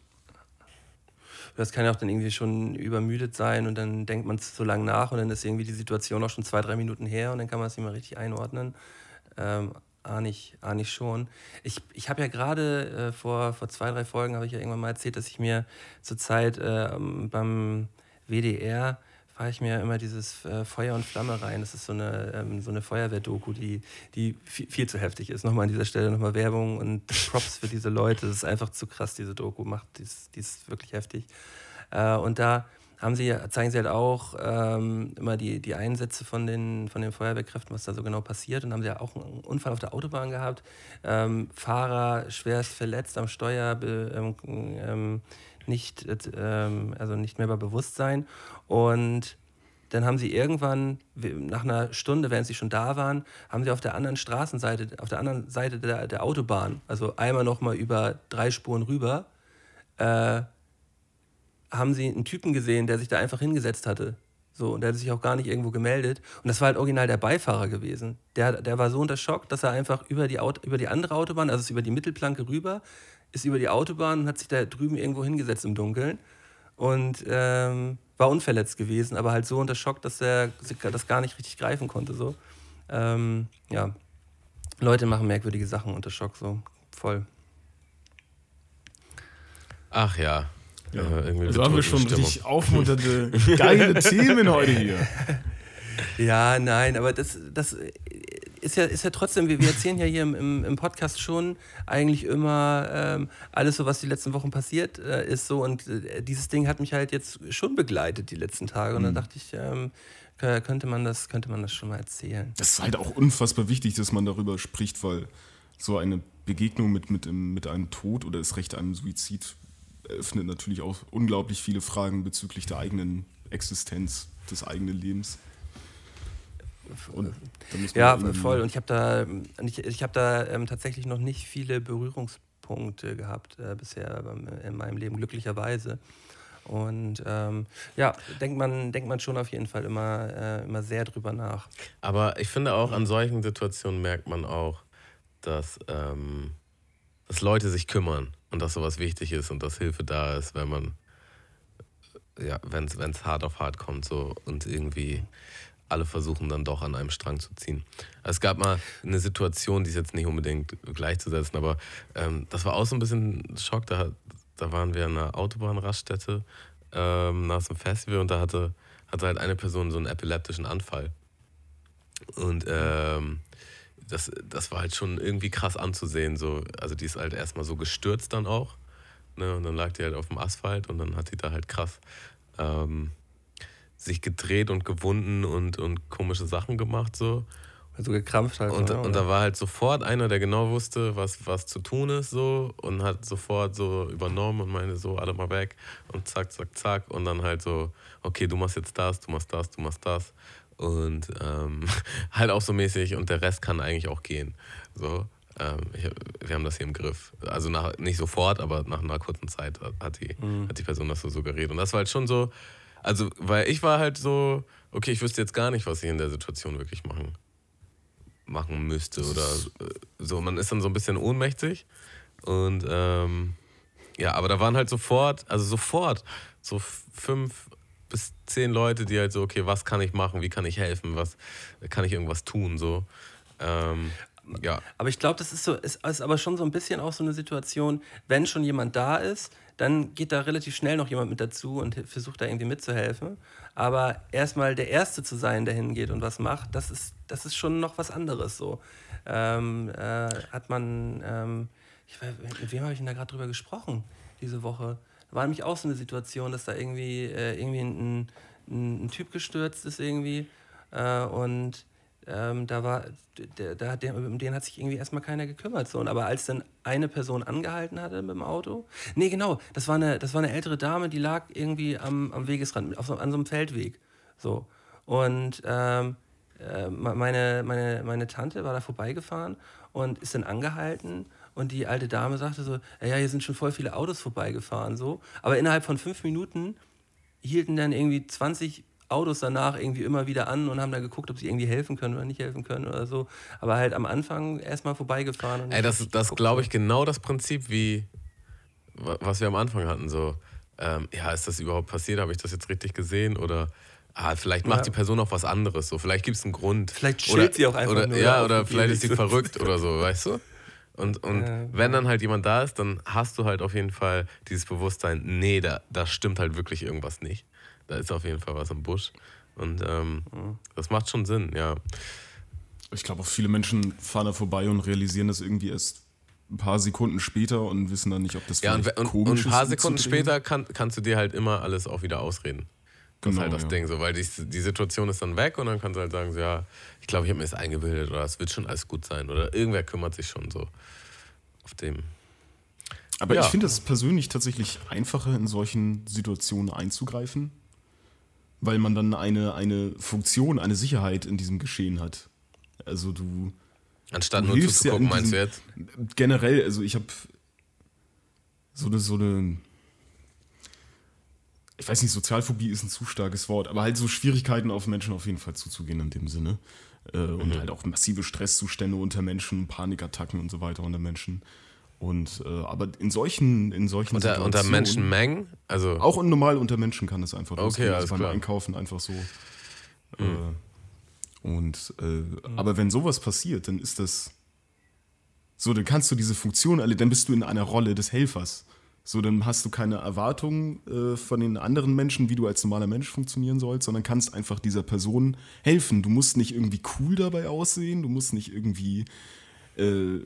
Das kann ja auch dann irgendwie schon übermüdet sein und dann denkt man so lange nach und dann ist irgendwie die Situation auch schon zwei, drei Minuten her und dann kann man es nicht mehr richtig einordnen. Ähm, ahne ich, ahne ich schon. Ich, ich habe ja gerade äh, vor, vor zwei, drei Folgen habe ich ja irgendwann mal erzählt, dass ich mir zurzeit äh, beim WDR fahre ich mir immer dieses äh, Feuer und Flamme rein. Das ist so eine, ähm, so eine Feuerwehrdoku, die, die viel, viel zu heftig ist. Nochmal an dieser Stelle nochmal Werbung und Props für diese Leute. Das ist einfach zu krass, diese Doku macht. Die ist, die ist wirklich heftig. Äh, und da haben sie, zeigen sie halt auch ähm, immer die, die Einsätze von den, von den Feuerwehrkräften, was da so genau passiert. Und haben sie ja auch einen Unfall auf der Autobahn gehabt. Ähm, Fahrer schwerst verletzt am Steuer, ähm, ähm, nicht, äh, ähm, also nicht mehr bei Bewusstsein. Und dann haben sie irgendwann, nach einer Stunde, während sie schon da waren, haben sie auf der anderen Straßenseite, auf der anderen Seite der, der Autobahn, also einmal nochmal über drei Spuren rüber, äh, haben sie einen Typen gesehen, der sich da einfach hingesetzt hatte. So, und der hat sich auch gar nicht irgendwo gemeldet. Und das war halt original der Beifahrer gewesen. Der, der war so unter Schock, dass er einfach über die, Auto, über die andere Autobahn, also über die Mittelplanke rüber, ist über die Autobahn und hat sich da drüben irgendwo hingesetzt im Dunkeln. Und ähm, war unverletzt gewesen, aber halt so unter Schock, dass er das gar nicht richtig greifen konnte. So. Ähm, ja, Leute machen merkwürdige Sachen unter Schock, so voll. Ach ja. Ja. Äh, irgendwie Also haben wir schon Stimmung. richtig aufmunternde, geile Themen heute hier. Ja, nein, aber das, das ist, ja, ist ja trotzdem, wir, wir erzählen ja hier im, im, Podcast schon eigentlich immer ähm, alles so, was die letzten Wochen passiert äh, ist so und äh, dieses Ding hat mich halt jetzt schon begleitet die letzten Tage und dann dachte ich, ähm, könnte, man das, könnte man das schon mal erzählen. Das ist halt auch unfassbar wichtig, dass man darüber spricht, weil so eine Begegnung mit, mit, mit einem Tod oder das Recht einem Suizid eröffnet natürlich auch unglaublich viele Fragen bezüglich der eigenen Existenz, des eigenen Lebens. Und Ja, voll. Und ich habe da, ich, ich hab da ähm, tatsächlich noch nicht viele Berührungspunkte gehabt äh, bisher in meinem Leben, glücklicherweise. Und ähm, ja, denkt man, denkt man schon auf jeden Fall immer, äh, immer sehr drüber nach. Aber ich finde auch an solchen Situationen merkt man auch, dass, ähm, dass Leute sich kümmern und dass sowas wichtig ist und dass Hilfe da ist, wenn man, ja, wenn es hart auf hart kommt so und irgendwie alle versuchen dann doch an einem Strang zu ziehen. Es gab mal eine Situation, die ist jetzt nicht unbedingt gleichzusetzen, aber ähm, das war auch so ein bisschen Schock. Da, da waren wir an einer Autobahnraststätte ähm, nach so einem Festival und da hatte, hatte halt eine Person so einen epileptischen Anfall. Und ähm, das, das war halt schon irgendwie krass anzusehen. So. Also die ist halt erstmal so gestürzt dann auch. Ne? Und dann lag die halt auf dem Asphalt und dann hat die da halt krass ähm, sich gedreht und gewunden und, und komische Sachen gemacht. So. Also gekrampft halt. Und, und da war halt sofort einer, der genau wusste, was, was zu tun ist, so und hat sofort so übernommen und meinte so, alle mal weg und zack, zack, zack. Und dann halt so, okay, du machst jetzt das, du machst das, du machst das. Und ähm, halt auch so mäßig und der Rest kann eigentlich auch gehen. So. Ähm, ich, wir haben das hier im Griff. Also nach, nicht sofort, aber nach einer kurzen Zeit hat die, hat die Person das so suggeriert. Und das war halt schon so, also, weil ich war halt so, okay, ich wüsste jetzt gar nicht, was ich in der Situation wirklich machen machen müsste oder äh, so. Man ist dann so ein bisschen ohnmächtig und ähm, ja, aber da waren halt sofort, also sofort so fünf bis zehn Leute, die halt so, okay, was kann ich machen, wie kann ich helfen, was kann ich irgendwas tun, so. Ähm, ja, Aber ich glaube, das ist so, ist, ist aber schon so ein bisschen auch so eine Situation, wenn schon jemand da ist, dann geht da relativ schnell noch jemand mit dazu und versucht da irgendwie mitzuhelfen. Aber erstmal der Erste zu sein, der hingeht und was macht, das ist, das ist schon noch was anderes so. Ähm, äh, hat man, ähm, ich weiß, mit wem habe ich denn da gerade drüber gesprochen diese Woche? War nämlich auch so eine Situation, dass da irgendwie, äh, irgendwie ein, ein, ein Typ gestürzt ist irgendwie äh, und ähm, da war, der, der, der, um den hat sich irgendwie erstmal keiner gekümmert. So. Und aber als dann eine Person angehalten hatte mit dem Auto, nee, genau, das war eine, das war eine ältere Dame, die lag irgendwie am, am Wegesrand, auf so, an so einem Feldweg. So. Und ähm, äh, meine, meine, meine Tante war da vorbeigefahren und ist dann angehalten. Und die alte Dame sagte so: Ja, hier sind schon voll viele Autos vorbeigefahren. So. Aber innerhalb von fünf Minuten hielten dann irgendwie 20 Autos danach irgendwie immer wieder an und haben da geguckt, ob sie irgendwie helfen können oder nicht helfen können oder so. Aber halt am Anfang erstmal vorbeigefahren. Und ey, das, das glaube ich genau das Prinzip, wie wa- was wir am Anfang hatten, so, ähm, ja, ist das überhaupt passiert, habe ich das jetzt richtig gesehen oder ah, vielleicht macht Ja. die Person auch was anderes, so, vielleicht gibt es einen Grund. Vielleicht chillt sie auch einfach oder, nur Ja, oder vielleicht ist sie verrückt oder so, weißt du? Und, und Ja, wenn dann halt jemand da ist, dann hast du halt auf jeden Fall dieses Bewusstsein, nee, da, da stimmt halt wirklich irgendwas nicht. Da ist auf jeden Fall was im Busch. Und ähm, Mhm. das macht schon Sinn, ja. Ich glaube, auch viele Menschen fahren da vorbei und realisieren das irgendwie erst ein paar Sekunden später und wissen dann nicht, ob das Ja, und, vielleicht und, komisch und ist. ein paar Sekunden später kann, kannst du dir halt immer alles auch wieder ausreden. Das ist Genau, halt das ja. Ding so, weil die, die Situation ist dann weg und dann kannst du halt sagen, so, ja, ich glaube, ich habe mir das eingebildet oder es wird schon alles gut sein oder irgendwer kümmert sich schon so auf dem. Aber Ja. ich finde es persönlich tatsächlich einfacher, in solchen Situationen einzugreifen, weil man dann eine, eine Funktion, eine Sicherheit in diesem Geschehen hat. Also du Anstatt Du nur ja zuzugucken, in meinst du jetzt? generell, also ich habe so eine, so eine, ich weiß nicht, Sozialphobie ist ein zu starkes Wort, aber halt so Schwierigkeiten auf Menschen auf jeden Fall zuzugehen in dem Sinne. Äh, Mhm. Und halt auch massive Stresszustände unter Menschen, Panikattacken und so weiter unter Menschen. Und äh, aber in solchen, in solchen Unter, unter Menschenmengen? Also, Auch normal unter Menschen kann das einfach Okay, alles beim klar. Einkaufen einfach so. Äh, und äh, Mhm. aber wenn sowas passiert, dann ist das so, dann kannst du diese Funktion alle, dann bist du in einer Rolle des Helfers. So, dann hast du keine Erwartungen äh, von den anderen Menschen, wie du als normaler Mensch funktionieren sollst, sondern kannst einfach dieser Person helfen. Du musst nicht irgendwie cool dabei aussehen, du musst nicht irgendwie äh,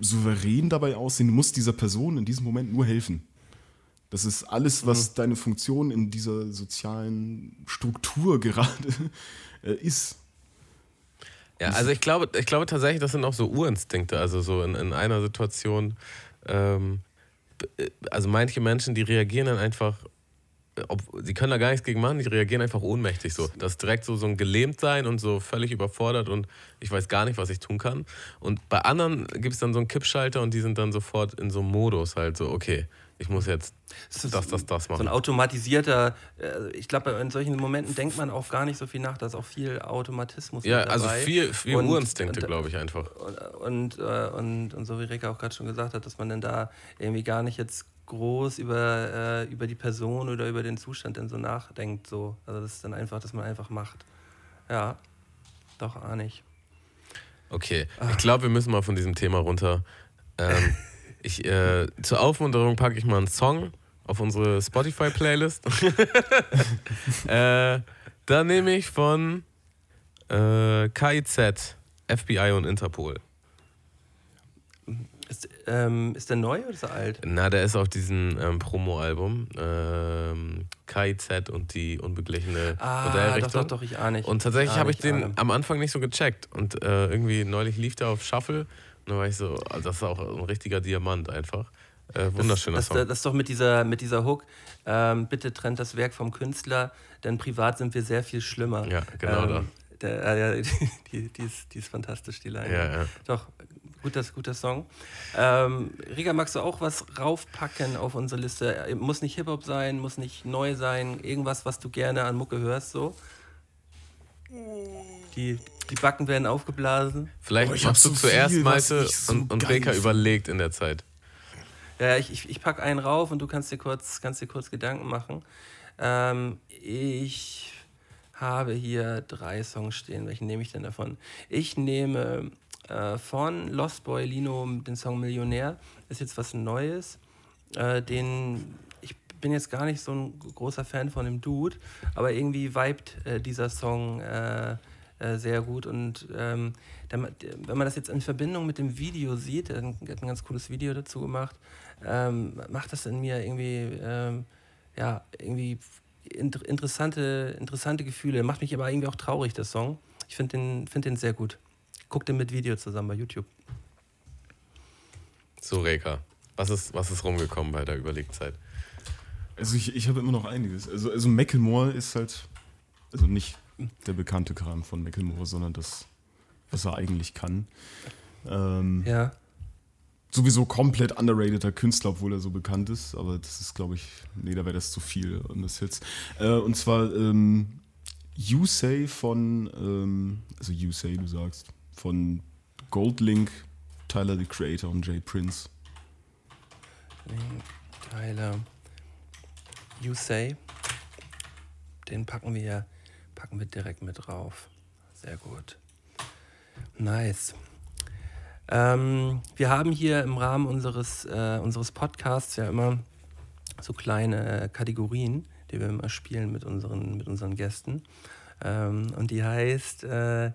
souverän dabei aussehen, du musst dieser Person in diesem Moment nur helfen. Das ist alles, was deine Funktion in dieser sozialen Struktur gerade äh, ist. ja, also ich glaube, ich glaube tatsächlich, das sind auch so Urinstinkte. Also so in, in einer Situation, ähm, also manche Menschen, die reagieren dann einfach, ob, sie können da gar nichts gegen machen, die reagieren einfach ohnmächtig so. Das ist direkt so, so ein Gelähmtsein und so völlig überfordert und ich weiß gar nicht, was ich tun kann. Und bei anderen gibt es dann so einen Kippschalter und die sind dann sofort in so einem Modus halt so, okay, ich muss jetzt Das das, das, das So ein machen. automatisierter, äh, ich glaube, in solchen Momenten denkt man auch gar nicht so viel nach, da ist auch viel Automatismus Ja, also dabei. viel, viel Und- Urinstinkte, und- glaube ich einfach. Und, äh, und, und so wie Rika auch gerade schon gesagt hat, dass man dann da irgendwie gar nicht jetzt groß über, äh, über die Person oder über den Zustand dann so nachdenkt. So. Also das ist dann einfach, dass man einfach macht. Ja, doch, ahne ich. Okay, ich glaube, wir müssen mal von diesem Thema runter. Ähm, ich, äh, zur Aufmunterung packe ich mal einen Song auf unsere Spotify-Playlist. äh, da nehme ich von äh, KIZ, FBI und Interpol. Ist, ähm, ist der neu oder ist er alt? Na, der ist auf diesem ähm, Promo-Album. Ähm, KIZ und die unbeglichene Ah, doch, Modellrichtung. doch, doch, ich ahne nicht. Und tatsächlich habe ich den ahne. am Anfang nicht so gecheckt. Und äh, irgendwie neulich lief der auf Shuffle. Dann war ich so, ah, das ist auch ein richtiger Diamant einfach. Äh, wunderschöner das, Song. Das, das ist doch mit dieser, mit dieser Hook. Ähm, bitte trennt das Werk vom Künstler, denn privat sind wir sehr viel schlimmer. Ja, genau ähm, Der, äh, ja, die, die, ist, die ist fantastisch, die Line. Ja, ja. Doch, guter, guter Song. Ähm, Riga, magst du auch was raufpacken auf unsere Liste? Muss nicht Hip-Hop sein, muss nicht neu sein, irgendwas, was du gerne an Mucke hörst, so? Die, die Backen werden aufgeblasen. Vielleicht Oh, ich hab machst du so zuerst, viel, Malte, so und, und Reka überlegt in der Zeit. Ja, ich, ich, ich packe einen rauf und du kannst dir kurz, kannst dir kurz Gedanken machen. Ähm, ich habe hier drei Songs stehen. Welchen nehme ich denn davon? Ich nehme äh, von Lost Boy Lino den Song Millionär. Ist jetzt was Neues. Äh, den ich bin jetzt gar nicht so ein großer Fan von dem Dude, aber irgendwie vibet äh, dieser Song äh, sehr gut und ähm, der, wenn man das jetzt in Verbindung mit dem Video sieht, er hat ein, hat ein ganz cooles Video dazu gemacht, ähm, macht das in mir irgendwie, ähm, ja, irgendwie inter interessante, interessante Gefühle. Macht mich aber irgendwie auch traurig, der Song. Ich finde den, find den sehr gut. Guckt den mit Video zusammen bei YouTube. So, Reka, was ist, was ist rumgekommen bei der Überlegzeit? Also ich, ich habe immer noch einiges. Also, also Macklemore ist halt, also nicht der bekannte Kram von Macklemore, sondern das, was er eigentlich kann. Ähm, Ja. Sowieso komplett underrateder Künstler, obwohl er so bekannt ist, aber das ist, glaube ich, nee, da wäre das zu viel an das Hits. Äh, und zwar ähm, You Say von, ähm, also You Say, du sagst, von Goldlink, Tyler the Creator und Jay Prince. Tyler. You Say. Den packen wir, packen wir direkt mit drauf. Sehr gut. Nice. Ähm, wir haben hier im Rahmen unseres, äh, unseres Podcasts ja immer so kleine äh, Kategorien, die wir immer spielen mit unseren, mit unseren Gästen. Ähm, und die heißt, äh,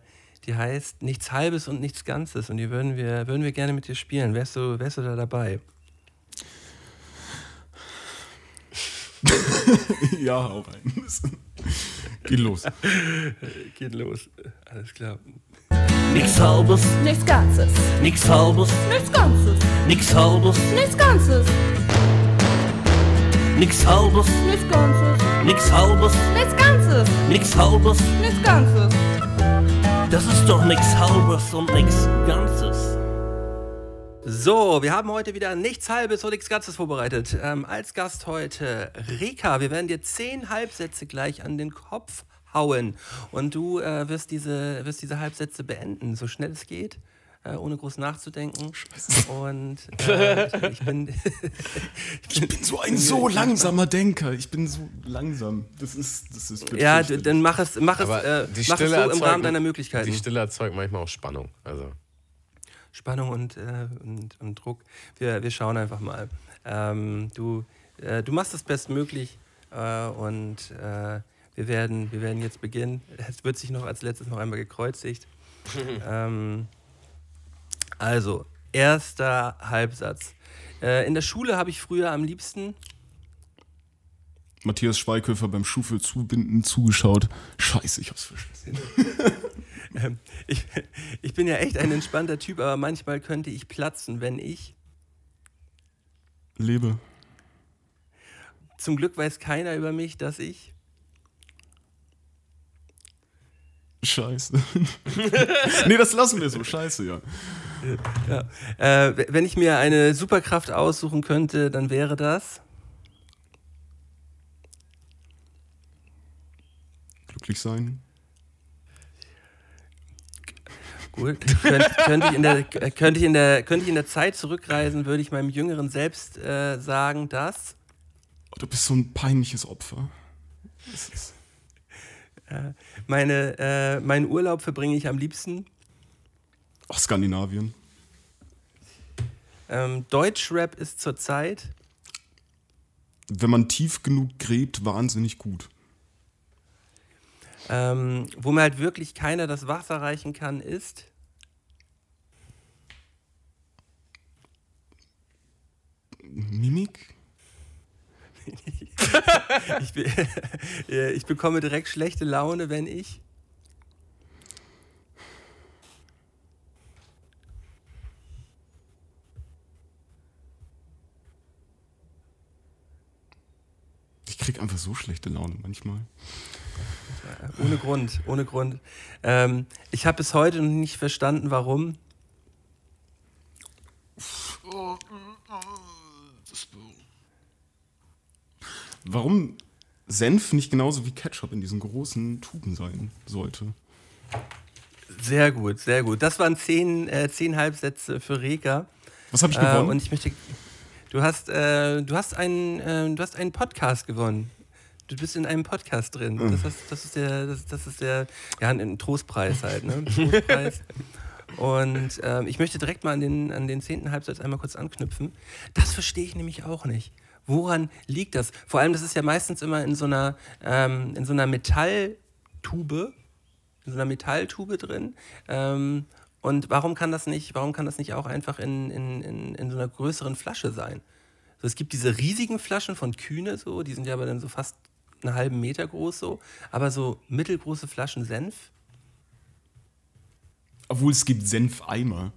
die heißt Nichts Halbes und Nichts Ganzes. Und die würden wir, würden wir gerne mit dir spielen. Wärst du, wärst du da dabei? ja, auch ein. Geht los. Geht los. Alles klar. Nix halbes, Nichts Ganzes. nix halbes, Nichts Ganzes. nix halbes, Nichts Ganzes. nix halbes, Nichts Ganzes. nix halbes, Nichts Ganzes. nix halbes. Nichts Ganzes. Das ist doch nix halbes und nix ganzes. So, wir haben heute wieder nichts Halbes und nichts Ganzes vorbereitet. Ähm, als Gast heute Rika. Wir werden dir zehn Halbsätze gleich an den Kopf hauen. Und du äh, wirst, diese, wirst diese Halbsätze beenden, so schnell es geht. Äh, ohne groß nachzudenken. Und äh, ich bin. Ich bin so ein so langsamer Denker. Ich bin so langsam. Das ist, das ist ja, dann mach es, mach es, äh, die mach es Stille so im erzeugt- Rahmen deiner Möglichkeiten. Die Stille erzeugt manchmal auch Spannung. Also, Spannung und, äh, und, und Druck. Wir, wir schauen einfach mal. Ähm, du, äh, du machst das bestmöglich äh, und äh, wir, werden, wir werden jetzt beginnen. Es wird sich noch als letztes noch einmal gekreuzigt. ähm, also, erster Halbsatz. Äh, in der Schule habe ich früher am liebsten. Matthias Schweighöfer beim Schuhfel zubinden zugeschaut. Scheiße, ich hab's verschissen. Ähm, ich, ich bin ja echt ein entspannter Typ, aber manchmal könnte ich platzen, wenn ich. Lebe. Zum Glück weiß keiner über mich, dass ich. Scheiße. nee, das lassen wir so. Scheiße, ja. Ja. Äh, wenn ich mir eine Superkraft aussuchen könnte, dann wäre das. Glücklich sein. Gut. Könnt, könnte, ich in der, äh, könnte, ich in der, könnte ich in der Zeit zurückreisen, würde ich meinem jüngeren Selbst äh, sagen, dass. Oh, du bist so ein peinliches Opfer. Das ist, Meine, äh, meinen Urlaub verbringe ich am liebsten. Ach, Skandinavien. Ähm, Deutschrap ist zurzeit. Wenn man tief genug gräbt, wahnsinnig gut. Ähm, wo mir halt wirklich keiner das Wasser reichen kann, ist. Mimik? Ich, be ich bekomme direkt schlechte Laune, wenn ich. Ich krieg einfach so schlechte Laune manchmal. Ohne Grund, ohne Grund. Ähm, ich habe bis heute noch nicht verstanden, warum. Warum Senf nicht genauso wie Ketchup in diesen großen Tuben sein sollte? Sehr gut, sehr gut. Das waren zehn, äh, zehn Halbsätze für Reka. Was habe ich Äh, gewonnen? und ich möchte. Du hast, äh, du, hast einen, äh, du hast einen Podcast gewonnen. Du bist in einem Podcast drin. Hm. Das, ist, das ist der, das, das ist der, ja, ein Trostpreis halt, ne? Trostpreis. Und ähm, ich möchte direkt mal an den, an den zehnten Halbsatz einmal kurz anknüpfen. Das verstehe ich nämlich auch nicht. Woran liegt das? Vor allem, das ist ja meistens immer in so einer, ähm, in so einer Metalltube, in so einer Metalltube drin. Ähm, und warum kann das nicht, warum kann das nicht auch einfach in, in, in, in so einer größeren Flasche sein? So, es gibt diese riesigen Flaschen von Kühne, so, die sind ja aber dann so fast einen halben Meter groß so, aber so mittelgroße Flaschen Senf. Obwohl es gibt Senfeimer.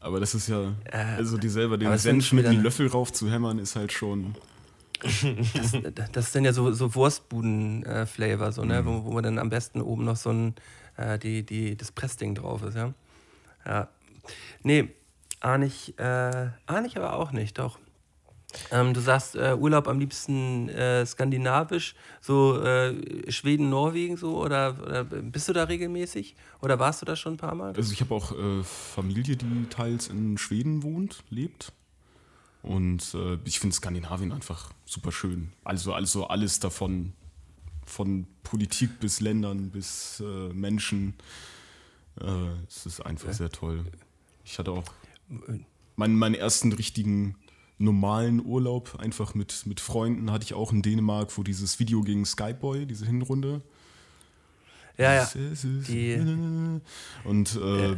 Aber das ist ja, also die selber den Senf mit einem eine- Löffel rauf zu hämmern, ist halt schon. Das, das sind ja so, so Wurstbuden-Flavor, so, ne? wo, wo man dann am besten oben noch so ein, äh, die, die, das Pressding drauf ist, ja. ja. Nee, ahne ich, äh, ahne ich aber auch nicht, doch. Ähm, du sagst äh, Urlaub am liebsten äh, skandinavisch, so äh, Schweden, Norwegen so oder, oder bist du da regelmäßig oder warst du da schon ein paar Mal? Also ich habe auch äh, Familie, die teils in Schweden wohnt, lebt. Und äh, ich finde Skandinavien einfach super schön. Also, also alles davon, von Politik bis Ländern bis äh, Menschen. Es ist einfach sehr toll. Ich hatte auch meinen, meinen ersten richtigen normalen Urlaub, einfach mit, mit Freunden, hatte ich auch in Dänemark, wo dieses Video gegen Skyboy, diese Hinrunde. Ja, ja. Die und äh,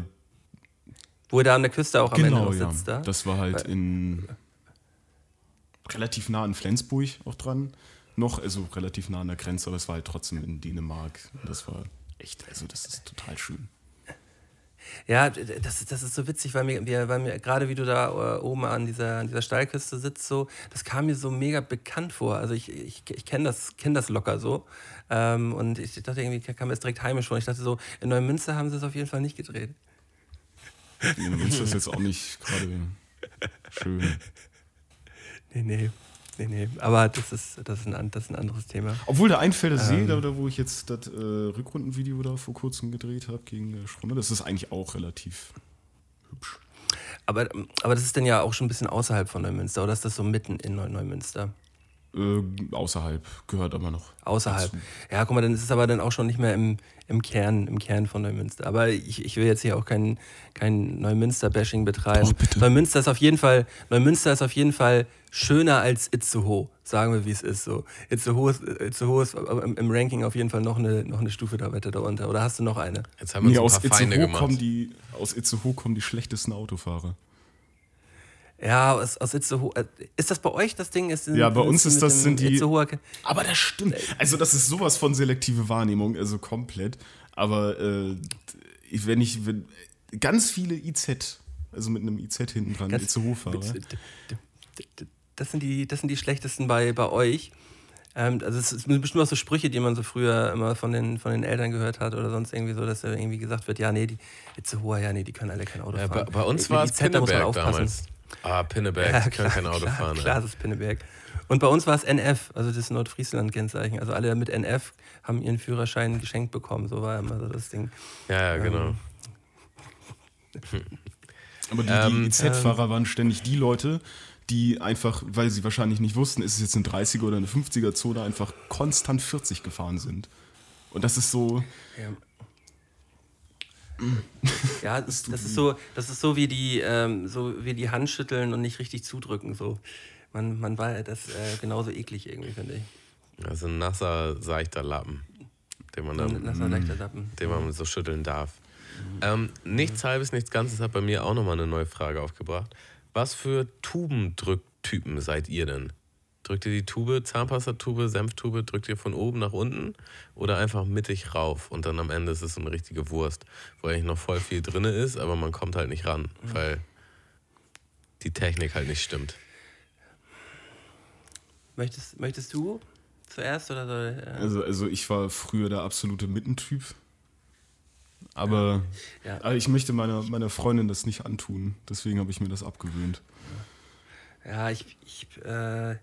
Wo er da an der Küste auch am genau, Ende noch ja. sitzt da. Das war halt in relativ nah an Flensburg auch dran. Noch, also relativ nah an der Grenze, aber es war halt trotzdem in Dänemark. Das war echt, also das ist total schön. Ja, das, ist- das ist so witzig, weil mir, weil mir gerade wie du da äh, oben an dieser, an dieser Steilküste sitzt, so, das kam mir so mega bekannt vor. Also ich, ich, ich kenne das, kenn das locker so. Ähm, und ich dachte irgendwie, kam mir das direkt heimisch vor. Ich dachte so, in Neumünster haben sie es auf jeden Fall nicht gedreht. In Münster ist jetzt auch nicht gerade schön. Nee, nee. Nee, nee. Aber das ist, das ist, ein, das ist ein anderes Thema. Obwohl der Einfelder See, Ähm. da, da wo ich jetzt das äh, Rückrundenvideo da vor kurzem gedreht habe gegen äh, Schrumme, das ist eigentlich auch relativ hübsch. Aber, aber das ist dann ja auch schon ein bisschen außerhalb von Neumünster, oder ist das so mitten in Neu Neumünster? Äh, außerhalb gehört aber noch. Außerhalb. dazu. Ja, guck mal, dann ist es aber dann auch schon nicht mehr im, im, Kern, im Kern von Neumünster. Aber ich, ich will jetzt hier auch kein, kein Neumünster-Bashing betreiben. Doch, bitte. Neumünster ist auf jeden Fall, Neumünster ist auf jeden Fall schöner als Itzehoe, sagen wir, wie es ist. So. Itzehoe ist, Itzehoe ist im, im Ranking auf jeden Fall noch eine, noch eine Stufe da weiter darunter. Oder hast du noch eine? Jetzt haben wir Nee, uns aus ein paar Feinde Itzehoe, gemacht. kommen die, aus Itzehoe kommen die schlechtesten Autofahrer. Ja, aus, aus Itzehoe. äh, Ist das bei euch das Ding? Ist, Ja, bei uns ist das- sind die- Itzehoer, Aber das stimmt. Also das ist sowas von selektive Wahrnehmung, also komplett. Aber äh, wenn ich wenn, ganz viele IZ, also mit einem IZ hinten dran, Itzehoe-Fahrer. Das sind die, das sind die schlechtesten bei, bei euch. Ähm, also es sind bestimmt auch so Sprüche, die man so früher immer von den, von den Eltern gehört hat oder sonst irgendwie so, dass da irgendwie gesagt wird, ja, nee, die Itzehoer, ja, nee, die können alle kein Auto Ja, bei, fahren. bei uns Mit war es IZ, da muss man Pinneberg aufpassen. damals. Ah, Pinneberg, Ja, die klar, kein Auto klar, fahren. Klar, ey. das ist Pinneberg. Und bei uns war es NF, also das Nordfriesland-Kennzeichen. Also alle mit NF haben ihren Führerschein geschenkt bekommen. So war immer so das Ding. Ja, ja, genau. Aber die, Ähm, die IZ-Fahrer waren ständig die Leute, die einfach, weil sie wahrscheinlich nicht wussten, ist es jetzt eine 30er oder eine 50er-Zone, einfach konstant 40 gefahren sind. Und das ist so, Ja, das, das ist so, das ist so wie die, ähm, so wie die Hand schütteln und nicht richtig zudrücken. So. Man, man war das äh, genauso eklig irgendwie, finde ich. Also ein nasser, seichter Lappen, den man So dann nasser, leichter Lappen. den man so schütteln darf. Ähm, nichts halbes, nichts Ganzes hat bei mir auch nochmal eine neue Frage aufgebracht. Was für Tubendrücktypen seid ihr denn? Drückt ihr die Tube, Zahnpastatube, Senftube, drückt ihr von oben nach unten oder einfach mittig rauf und dann am Ende ist es so eine richtige Wurst, wo eigentlich noch voll viel drin ist, aber man kommt halt nicht ran, weil die Technik halt nicht stimmt. Möchtest, möchtest du zuerst oder soll. Äh, also, also ich war früher der absolute Mittentyp. Aber, Ja. aber ich möchte meiner, meiner Freundin das nicht antun. Deswegen habe ich mir das abgewöhnt. Ja, ich, ich, äh, ich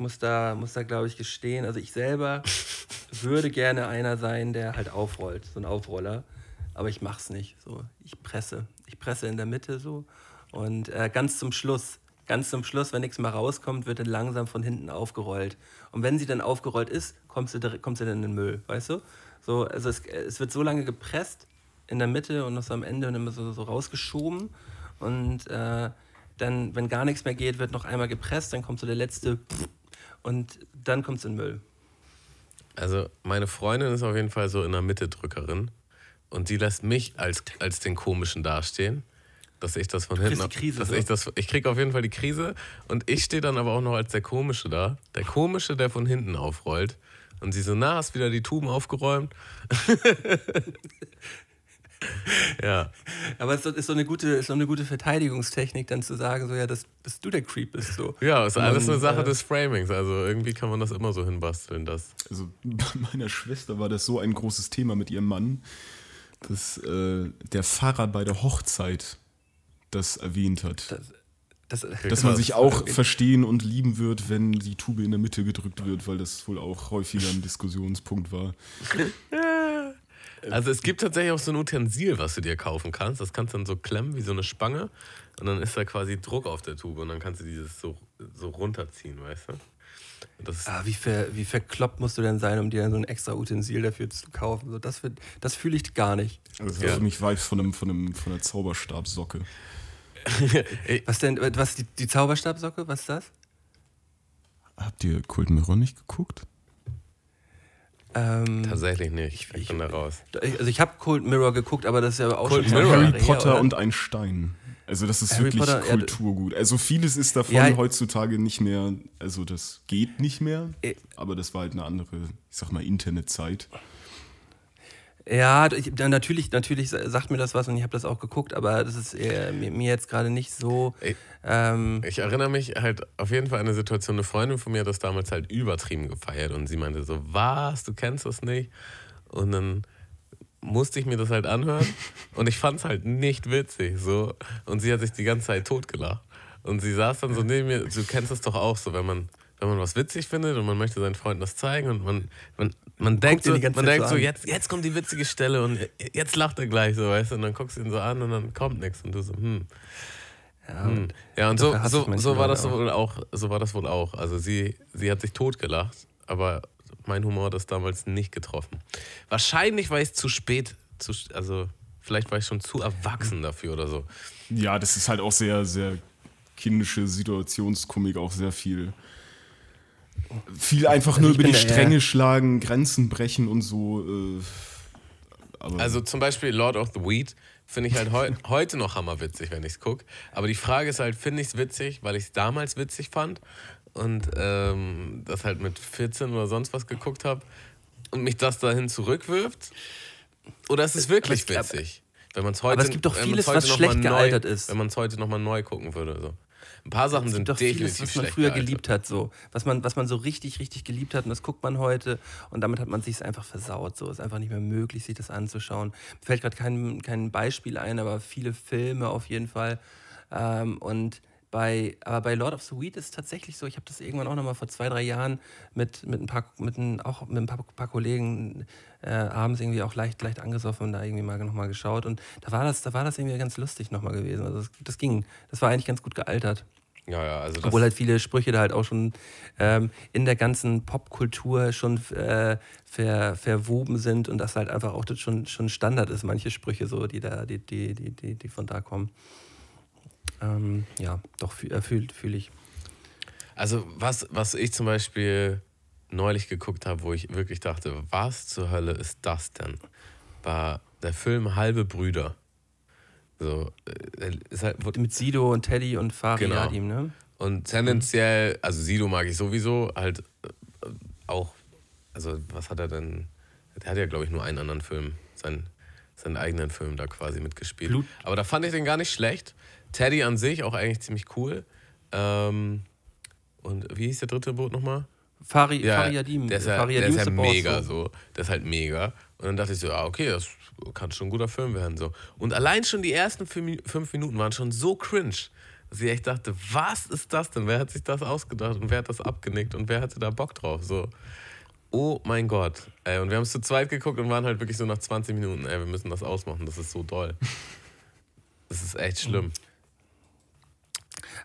muss da, muss da glaube ich, gestehen. Also ich selber würde gerne einer sein, der halt aufrollt, so ein Aufroller. Aber ich mach's nicht. So, ich presse. Ich presse in der Mitte so. Und äh, ganz zum Schluss, ganz zum Schluss, wenn nichts mehr rauskommt, wird dann langsam von hinten aufgerollt. Und wenn sie dann aufgerollt ist, kommt sie, direkt- kommt sie dann in den Müll, weißt du? So, also es, es wird so lange gepresst in der Mitte und das am Ende und immer so, so rausgeschoben. Und äh, dann, wenn gar nichts mehr geht, wird noch einmal gepresst, dann kommt so der letzte und dann kommt es in Müll. Also meine Freundin ist auf jeden Fall so in der Mitte Drückerin und die lässt mich als, als den komischen dastehen, dass ich das von kriegst hinten, die Krise, dass so. ich das, ich krieg auf jeden Fall die Krise und ich stehe dann aber auch noch als der komische da, der komische, der von hinten aufrollt und sie so, na, hast wieder die Tuben aufgeräumt? ja, Aber es ist so- eine gute, ist so eine gute Verteidigungstechnik, dann zu sagen, so ja, dass, dass du der Creep bist. So. ja, ist alles eine Sache äh, des Framings, also irgendwie kann man das immer so hinbasteln, das Also bei meiner Schwester war das so ein großes Thema mit ihrem Mann, dass äh, der Pfarrer bei der Hochzeit das erwähnt hat. Das, das, dass man krass. sich auch verstehen und lieben wird, wenn die Tube in der Mitte gedrückt wird, weil das wohl auch häufiger ein Diskussionspunkt war. Also es gibt tatsächlich auch so ein Utensil, was du dir kaufen kannst. Das kannst du dann so klemmen wie so eine Spange und dann ist da quasi Druck auf der Tube und dann kannst du dieses so, so runterziehen, weißt du? Ah, wie, ver, wie verkloppt musst du denn sein, um dir dann so ein extra Utensil dafür zu kaufen? So, das das fühle ich gar nicht. Also das Ja. ja. für mich Vibes von, einem, von, einem, von einer Zauberstabsocke. Was denn, was die, die Zauberstabsocke, was ist das? Habt ihr Cold Mirror nicht geguckt? Ähm, tatsächlich nicht. Ich, ich- bin da raus. also ich habe Cold Mirror geguckt, aber das ist ja auch Cold schon Mirror? Harry her, Potter oder? und ein Stein. Also das ist Harry wirklich Potter, Kulturgut. Also vieles ist davon Ja, heutzutage nicht mehr, also das geht nicht mehr, Äh. aber das war halt eine andere, ich sag mal, Internetzeit. Ja, ich, natürlich, natürlich sagt mir das was und ich habe das auch geguckt, aber das ist äh, mir, mir jetzt gerade nicht so. Ähm, Ich erinnere mich halt auf jeden Fall an eine Situation, eine Freundin von mir hat das damals halt übertrieben gefeiert und sie meinte so, was, du kennst das nicht? Und dann musste ich mir das halt anhören und ich fand es halt nicht witzig so und sie hat sich die ganze Zeit totgelacht und sie saß dann so neben mir, du kennst das doch auch so, wenn man wenn man was witzig findet und man möchte seinen Freunden das zeigen und man, man, man denkt, so, man denkt so jetzt, jetzt kommt die witzige Stelle und jetzt lacht er gleich so, weißt du, und dann guckst du ihn so an und dann kommt nichts und du so, hm. ja, Hm. Ja, und so, so, so war das auch. wohl auch. So war das wohl auch. Also sie, sie hat sich totgelacht, aber mein Humor hat das damals nicht getroffen. Wahrscheinlich war ich zu spät, zu, also vielleicht war ich schon zu erwachsen dafür oder so. Ja, das ist halt auch sehr, sehr kindische Situationskomik, auch sehr viel. Viel einfach nur ich über die Stränge schlagen, Grenzen brechen und so. Äh, aber Also zum Beispiel Lord of the Weed finde ich halt heu heute noch hammerwitzig, wenn ich es gucke. Aber die Frage ist halt, finde ich es witzig, weil ich es damals witzig fand und ähm, das halt mit 14 oder sonst was geguckt habe und mich das dahin zurückwirft? Oder ist es wirklich Aber es- witzig? Wenn man es heute, Aber es gibt doch vieles, was noch schlecht mal gealtert neu, ist. Wenn man es heute nochmal neu gucken würde. So. Ein paar Sachen es sind gibt doch definitiv vieles, was man früher geliebt hat, so. Was man, was man so richtig, richtig geliebt hat und das guckt man heute und damit hat man sich einfach versaut. So. Ist einfach nicht mehr möglich, sich das anzuschauen. Mir fällt gerade kein, kein Beispiel ein, aber viele Filme auf jeden Fall. Ähm, und bei, aber bei Lord of the Weed ist es tatsächlich so, ich habe das irgendwann auch nochmal vor zwei, drei Jahren mit, mit ein paar, mit ein, auch mit ein paar, paar Kollegen äh, abends irgendwie auch leicht, leicht angesoffen und da irgendwie mal nochmal geschaut. Und da war das, da war das irgendwie ganz lustig nochmal gewesen. Also das, das ging. Das war eigentlich ganz gut gealtert. Ja, ja, also Obwohl halt viele Sprüche da halt auch schon ähm, in der ganzen Popkultur schon äh, ver, verwoben sind und das halt einfach auch schon, schon Standard ist, manche Sprüche so, die da, die, die, die, die, die von da kommen. Ähm, ja, doch fühle äh, fühl, fühl ich. Also was, was ich zum Beispiel neulich geguckt habe, wo ich wirklich dachte, was zur Hölle ist das denn? War der Film Halbe Brüder. So, äh, ist halt, Mit Sido und Teddy und Fari Genau. Ne? und tendenziell, also Sido mag ich sowieso, halt äh, auch, also was hat er denn? Der hat ja, glaube ich, nur einen anderen Film, seinen, seinen eigenen Film da quasi mitgespielt. Blut. Aber da fand ich den gar nicht schlecht. Teddy an sich auch eigentlich ziemlich cool. Ähm, und wie hieß der dritte Boot nochmal? Fari, Fari Yadim. Der ist ja, der ist ja mega so. Der ist halt mega. Und dann dachte ich so, ah, okay, das kann schon ein guter Film werden. So. Und allein schon die ersten fünf fünf Minuten waren schon so cringe, dass ich echt dachte, was ist das denn? Wer hat sich das ausgedacht und wer hat das abgenickt und wer hatte da Bock drauf? So. Oh mein Gott. Ey, und wir haben es zu zweit geguckt und waren halt wirklich so nach 20 Minuten, ey, wir müssen das ausmachen, das ist so doll. Das ist echt schlimm.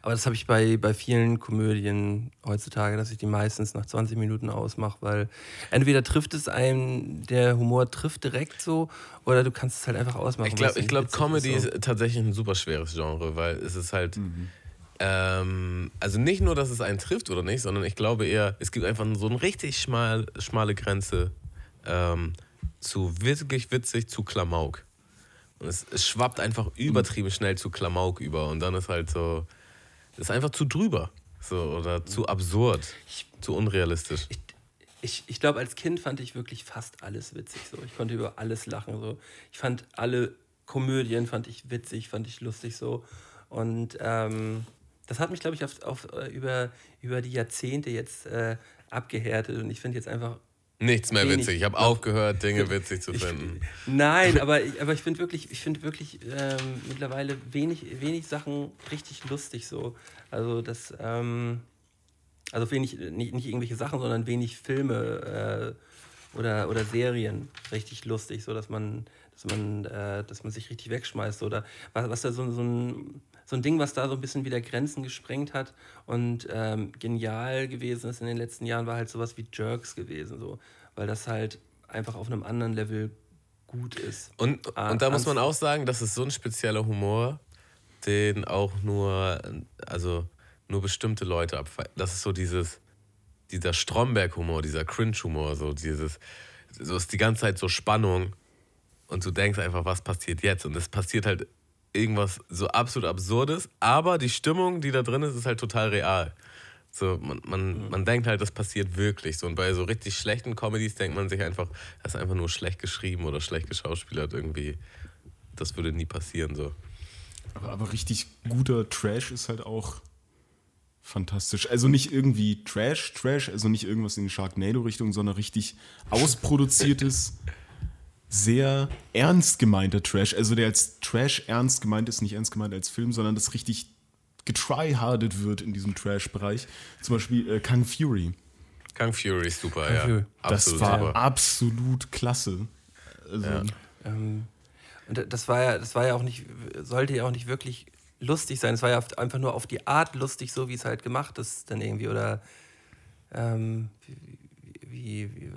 Aber das habe ich bei, bei vielen Komödien heutzutage, dass ich die meistens nach 20 Minuten ausmache, weil entweder trifft es einen, der Humor trifft direkt so, oder du kannst es halt einfach ausmachen. Ich glaube, glaub, Comedy ist. ist tatsächlich ein super schweres Genre, weil es ist halt. Ähm, also nicht nur, dass es einen trifft oder nicht, sondern ich glaube eher, es gibt einfach so eine richtig schmal, schmale Grenze ähm, zu wirklich witzig zu Klamauk. Und es, es schwappt einfach übertrieben schnell zu Klamauk über und dann ist halt so, ist einfach zu drüber. So, oder zu absurd, zu unrealistisch. Ich, ich, ich glaube, als Kind fand ich wirklich fast alles witzig. So. Ich konnte über alles lachen. So. Ich fand alle Komödien fand ich witzig, fand ich lustig so. Und ähm, das hat mich, glaube ich, auf, auf, äh, über, über die Jahrzehnte jetzt äh, abgehärtet. Und ich finde jetzt einfach Nichts mehr Wenig. witzig. Ich habe aufgehört, Dinge witzig zu Ich- finden. Nein, aber ich, aber ich finde wirklich, ich finde wirklich ähm, mittlerweile wenig, wenig Sachen richtig lustig so. Also das, ähm, also wenig, nicht, nicht irgendwelche Sachen, sondern wenig Filme äh, oder, oder Serien richtig lustig, so dass man, dass man, äh, dass man sich richtig wegschmeißt. Oder was, was da so, so ein so ein Ding, was da so ein bisschen wieder Grenzen gesprengt hat und ähm, genial gewesen ist in den letzten Jahren, war halt sowas wie Jerks gewesen, so, weil das halt einfach auf einem anderen Level gut ist. Und, Ah, und da muss man auch sagen, das ist so ein spezieller Humor, den auch nur, also nur bestimmte Leute abfeiern. Das ist so dieses, dieser Stromberg-Humor, dieser Cringe-Humor, so dieses, so ist die ganze Zeit so Spannung und du denkst einfach, was passiert jetzt? Und es passiert halt irgendwas so absolut Absurdes, aber die Stimmung, die da drin ist, ist halt total real. So, man, man, man denkt halt, das passiert wirklich. So, und bei so richtig schlechten Comedies denkt man sich einfach, das ist einfach nur schlecht geschrieben oder schlecht geschauspielert irgendwie. Das würde nie passieren. So. Aber, aber richtig guter Trash ist halt auch fantastisch. Also nicht irgendwie Trash, Trash, also nicht irgendwas in die Sharknado-Richtung, sondern richtig ausproduziertes, sehr ernst gemeinter Trash. Also der als Trash ernst gemeint ist, nicht ernst gemeint als Film, sondern das richtig getryhardet wird in diesem Trash-Bereich. Zum Beispiel äh, Kung Fury. Kung Fury ist super, Kung ja. Fury. Das Absolut war super. absolut klasse. Also, Ähm, und das war ja, das war ja auch nicht, sollte ja auch nicht wirklich lustig sein. Es war ja einfach nur auf die Art lustig, so wie es halt gemacht ist, dann irgendwie. Oder ähm, wie, wie, wie,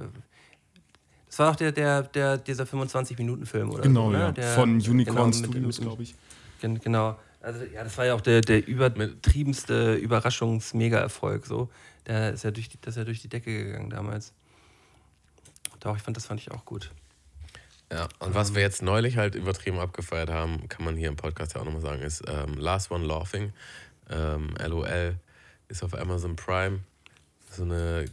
das war auch der, der, der, dieser 25-Minuten-Film, oder? Genau, so, ne? ja. Der, Von Unicorn mit- Studios, glaube ich. Gen- Genau. Also ja, das war ja auch der, der übertriebenste Überraschungs-Mega-Erfolg. So. Der ist ja durch die, das ist ja durch die Decke gegangen damals. Doch, ich fand, das fand ich auch gut. Ja, und was wir jetzt neulich halt übertrieben abgefeiert haben, kann man hier im Podcast ja auch nochmal sagen, ist ähm, Last One Laughing. Ähm, LOL ist auf Amazon Prime. So eine,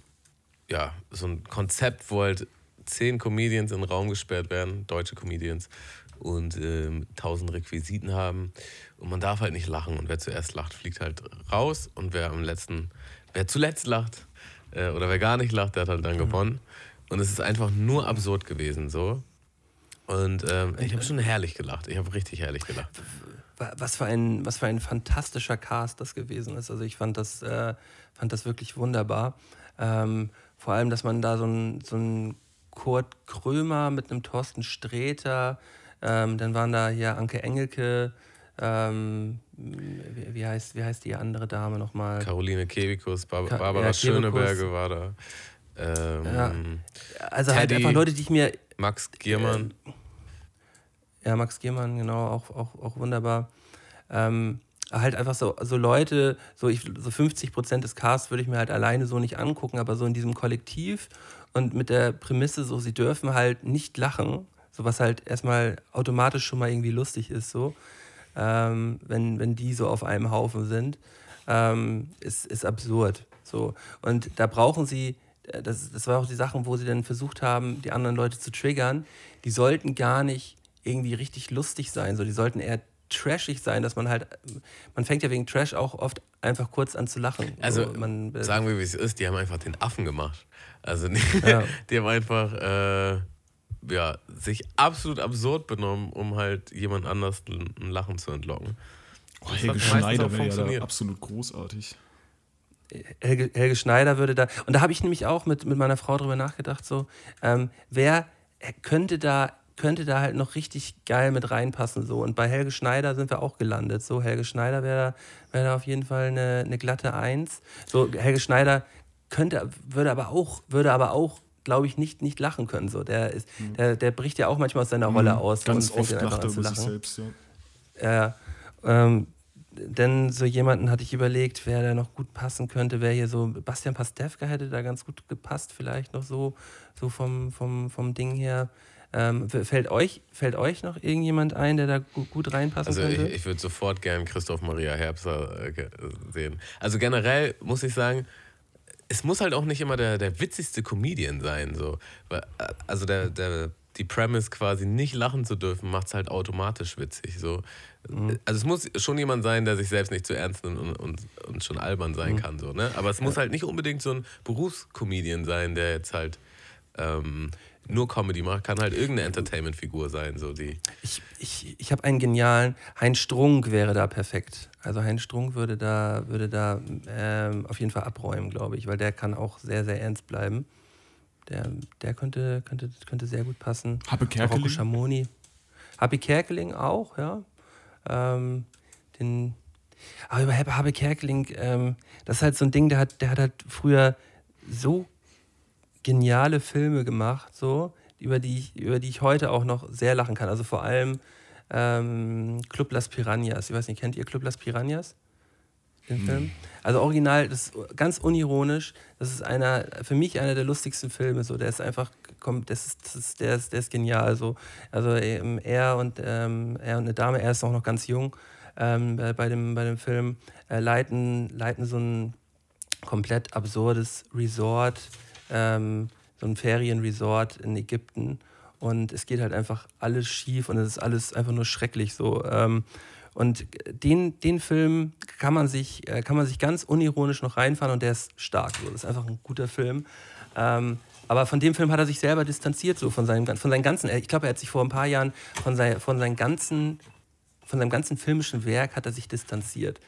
ja, so ein Konzept, wo halt zehn Comedians in den Raum gesperrt werden, deutsche Comedians, und ähm, tausend Requisiten haben. Und man darf halt nicht lachen. Und wer zuerst lacht, fliegt halt raus. Und wer am letzten, wer zuletzt lacht, äh, oder wer gar nicht lacht, der hat halt dann gewonnen. Und es ist einfach nur absurd gewesen, so. Und ähm, ich habe schon herrlich gelacht. Ich habe richtig herrlich gelacht. Wa- was für ein, was für ein fantastischer Cast das gewesen ist. Also ich fand das, äh, fand das wirklich wunderbar. Ähm, vor allem, dass man da so einen so einen Kurt Krömer mit einem Thorsten Sträter, ähm, dann waren da hier Anke Engelke, ähm, wie, wie, heißt, wie heißt die andere Dame nochmal? Caroline Kebikus, Bar Ka- Barbara ja. Schöneberger war da. Ähm, Ja. Also halt Teddy. einfach Leute, die ich mir Max Giermann. Ja, Max Giermann, genau, auch, auch, auch wunderbar. Ähm, halt einfach so, so Leute, so, ich, so 50 Prozent des Casts würde ich mir halt alleine so nicht angucken, aber so in diesem Kollektiv und mit der Prämisse, so, sie dürfen halt nicht lachen, so was halt erstmal automatisch schon mal irgendwie lustig ist, so, ähm, wenn, wenn die so auf einem Haufen sind, ähm, ist, ist absurd. So. Und da brauchen sie, äh, das, das war auch die Sachen, wo sie dann versucht haben, die anderen Leute zu triggern, die sollten gar nicht irgendwie richtig lustig sein, so, die sollten eher trashig sein, dass man halt, man fängt ja wegen Trash auch oft einfach kurz an zu lachen. Also, so, man, äh, sagen wir, wie es ist, die haben einfach den Affen gemacht. Also, die, Ja. die haben einfach äh, ja, sich absolut absurd benommen, um halt jemand anders ein Lachen zu entlocken. Oh, Helge Schneider wäre ja absolut großartig. Helge, Helge Schneider würde da, und da habe ich nämlich auch mit, mit meiner Frau drüber nachgedacht, so, ähm, wer könnte da, könnte da halt noch richtig geil mit reinpassen, so. Und bei Helge Schneider sind wir auch gelandet, so. Helge Schneider wäre da, wär da auf jeden Fall eine, eine glatte Eins. So, Helge Schneider könnte, würde aber auch, würde aber auch, glaube ich, nicht, nicht lachen können, so. Der ist, der, der bricht ja auch manchmal aus seiner Rolle aus. Mhm. Ganz und fängt oft lacht er an zu über sich lachen. selbst, ja. Ja, ähm, denn so jemanden hatte ich überlegt, wer da noch gut passen könnte, wer hier so, Bastian Pastewka hätte da ganz gut gepasst, vielleicht noch so, so vom, vom, vom Ding her. Ähm, fällt, euch, fällt euch noch irgendjemand ein, der da gut, gut reinpassen Also ich, könnte? ich würde sofort gern Christoph Maria Herbster äh, sehen. Also generell muss ich sagen, es muss halt auch nicht immer der, der witzigste Comedian sein. So. Äh, Also der, der, die Premise quasi nicht lachen zu dürfen, macht es halt automatisch witzig. So. Also es muss schon jemand sein, der sich selbst nicht zu ernst nimmt und, und, und schon albern sein kann. So, ne? Aber es muss halt nicht unbedingt so ein Berufscomedian sein, der jetzt halt ähm, nur Comedy macht, kann halt irgendeine Entertainment-Figur sein, so die. Ich, ich, ich habe einen genialen, Heinz Strunk wäre da perfekt. Also Heinz Strunk würde da, würde da ähm, auf jeden Fall abräumen, glaube ich, weil der kann auch sehr, sehr ernst bleiben. Der, der könnte, könnte, könnte sehr gut passen. Rocco Kerkeling? Schamoni. Happy Kerkeling auch, ja. Ähm, den, aber über Habe Habe Kerkeling, ähm, das ist halt so ein Ding, der hat, der hat halt früher so geniale Filme gemacht, so, über die, ich, über die ich heute auch noch sehr lachen kann. Also vor allem ähm, Club Las Piranhas. Ich weiß nicht, kennt ihr Club Las Piranhas? Den Film? Also original, das ist ganz unironisch. Das ist einer, für mich einer der lustigsten Filme. So, der ist einfach, kommt, das ist, das ist, der ist, der ist genial. So, also ähm, er und ähm, er und eine Dame, er ist auch noch ganz jung ähm, bei, bei dem, bei dem Film, äh, leiten, leiten so ein komplett absurdes Resort, ähm, so ein Ferienresort in Ägypten. Und es geht halt einfach alles schief und es ist alles einfach nur schrecklich so. Ähm, und den, den Film kann man, sich, äh, kann man sich ganz unironisch noch reinfahren und der ist stark. So. Das ist einfach ein guter Film. Ähm, aber von dem Film hat er sich selber distanziert, so von seinem, von seinen ganzen, ich glaube, er hat sich vor ein paar Jahren von, sein, von, seinen ganzen, von seinem ganzen filmischen Werk hat er sich distanziert.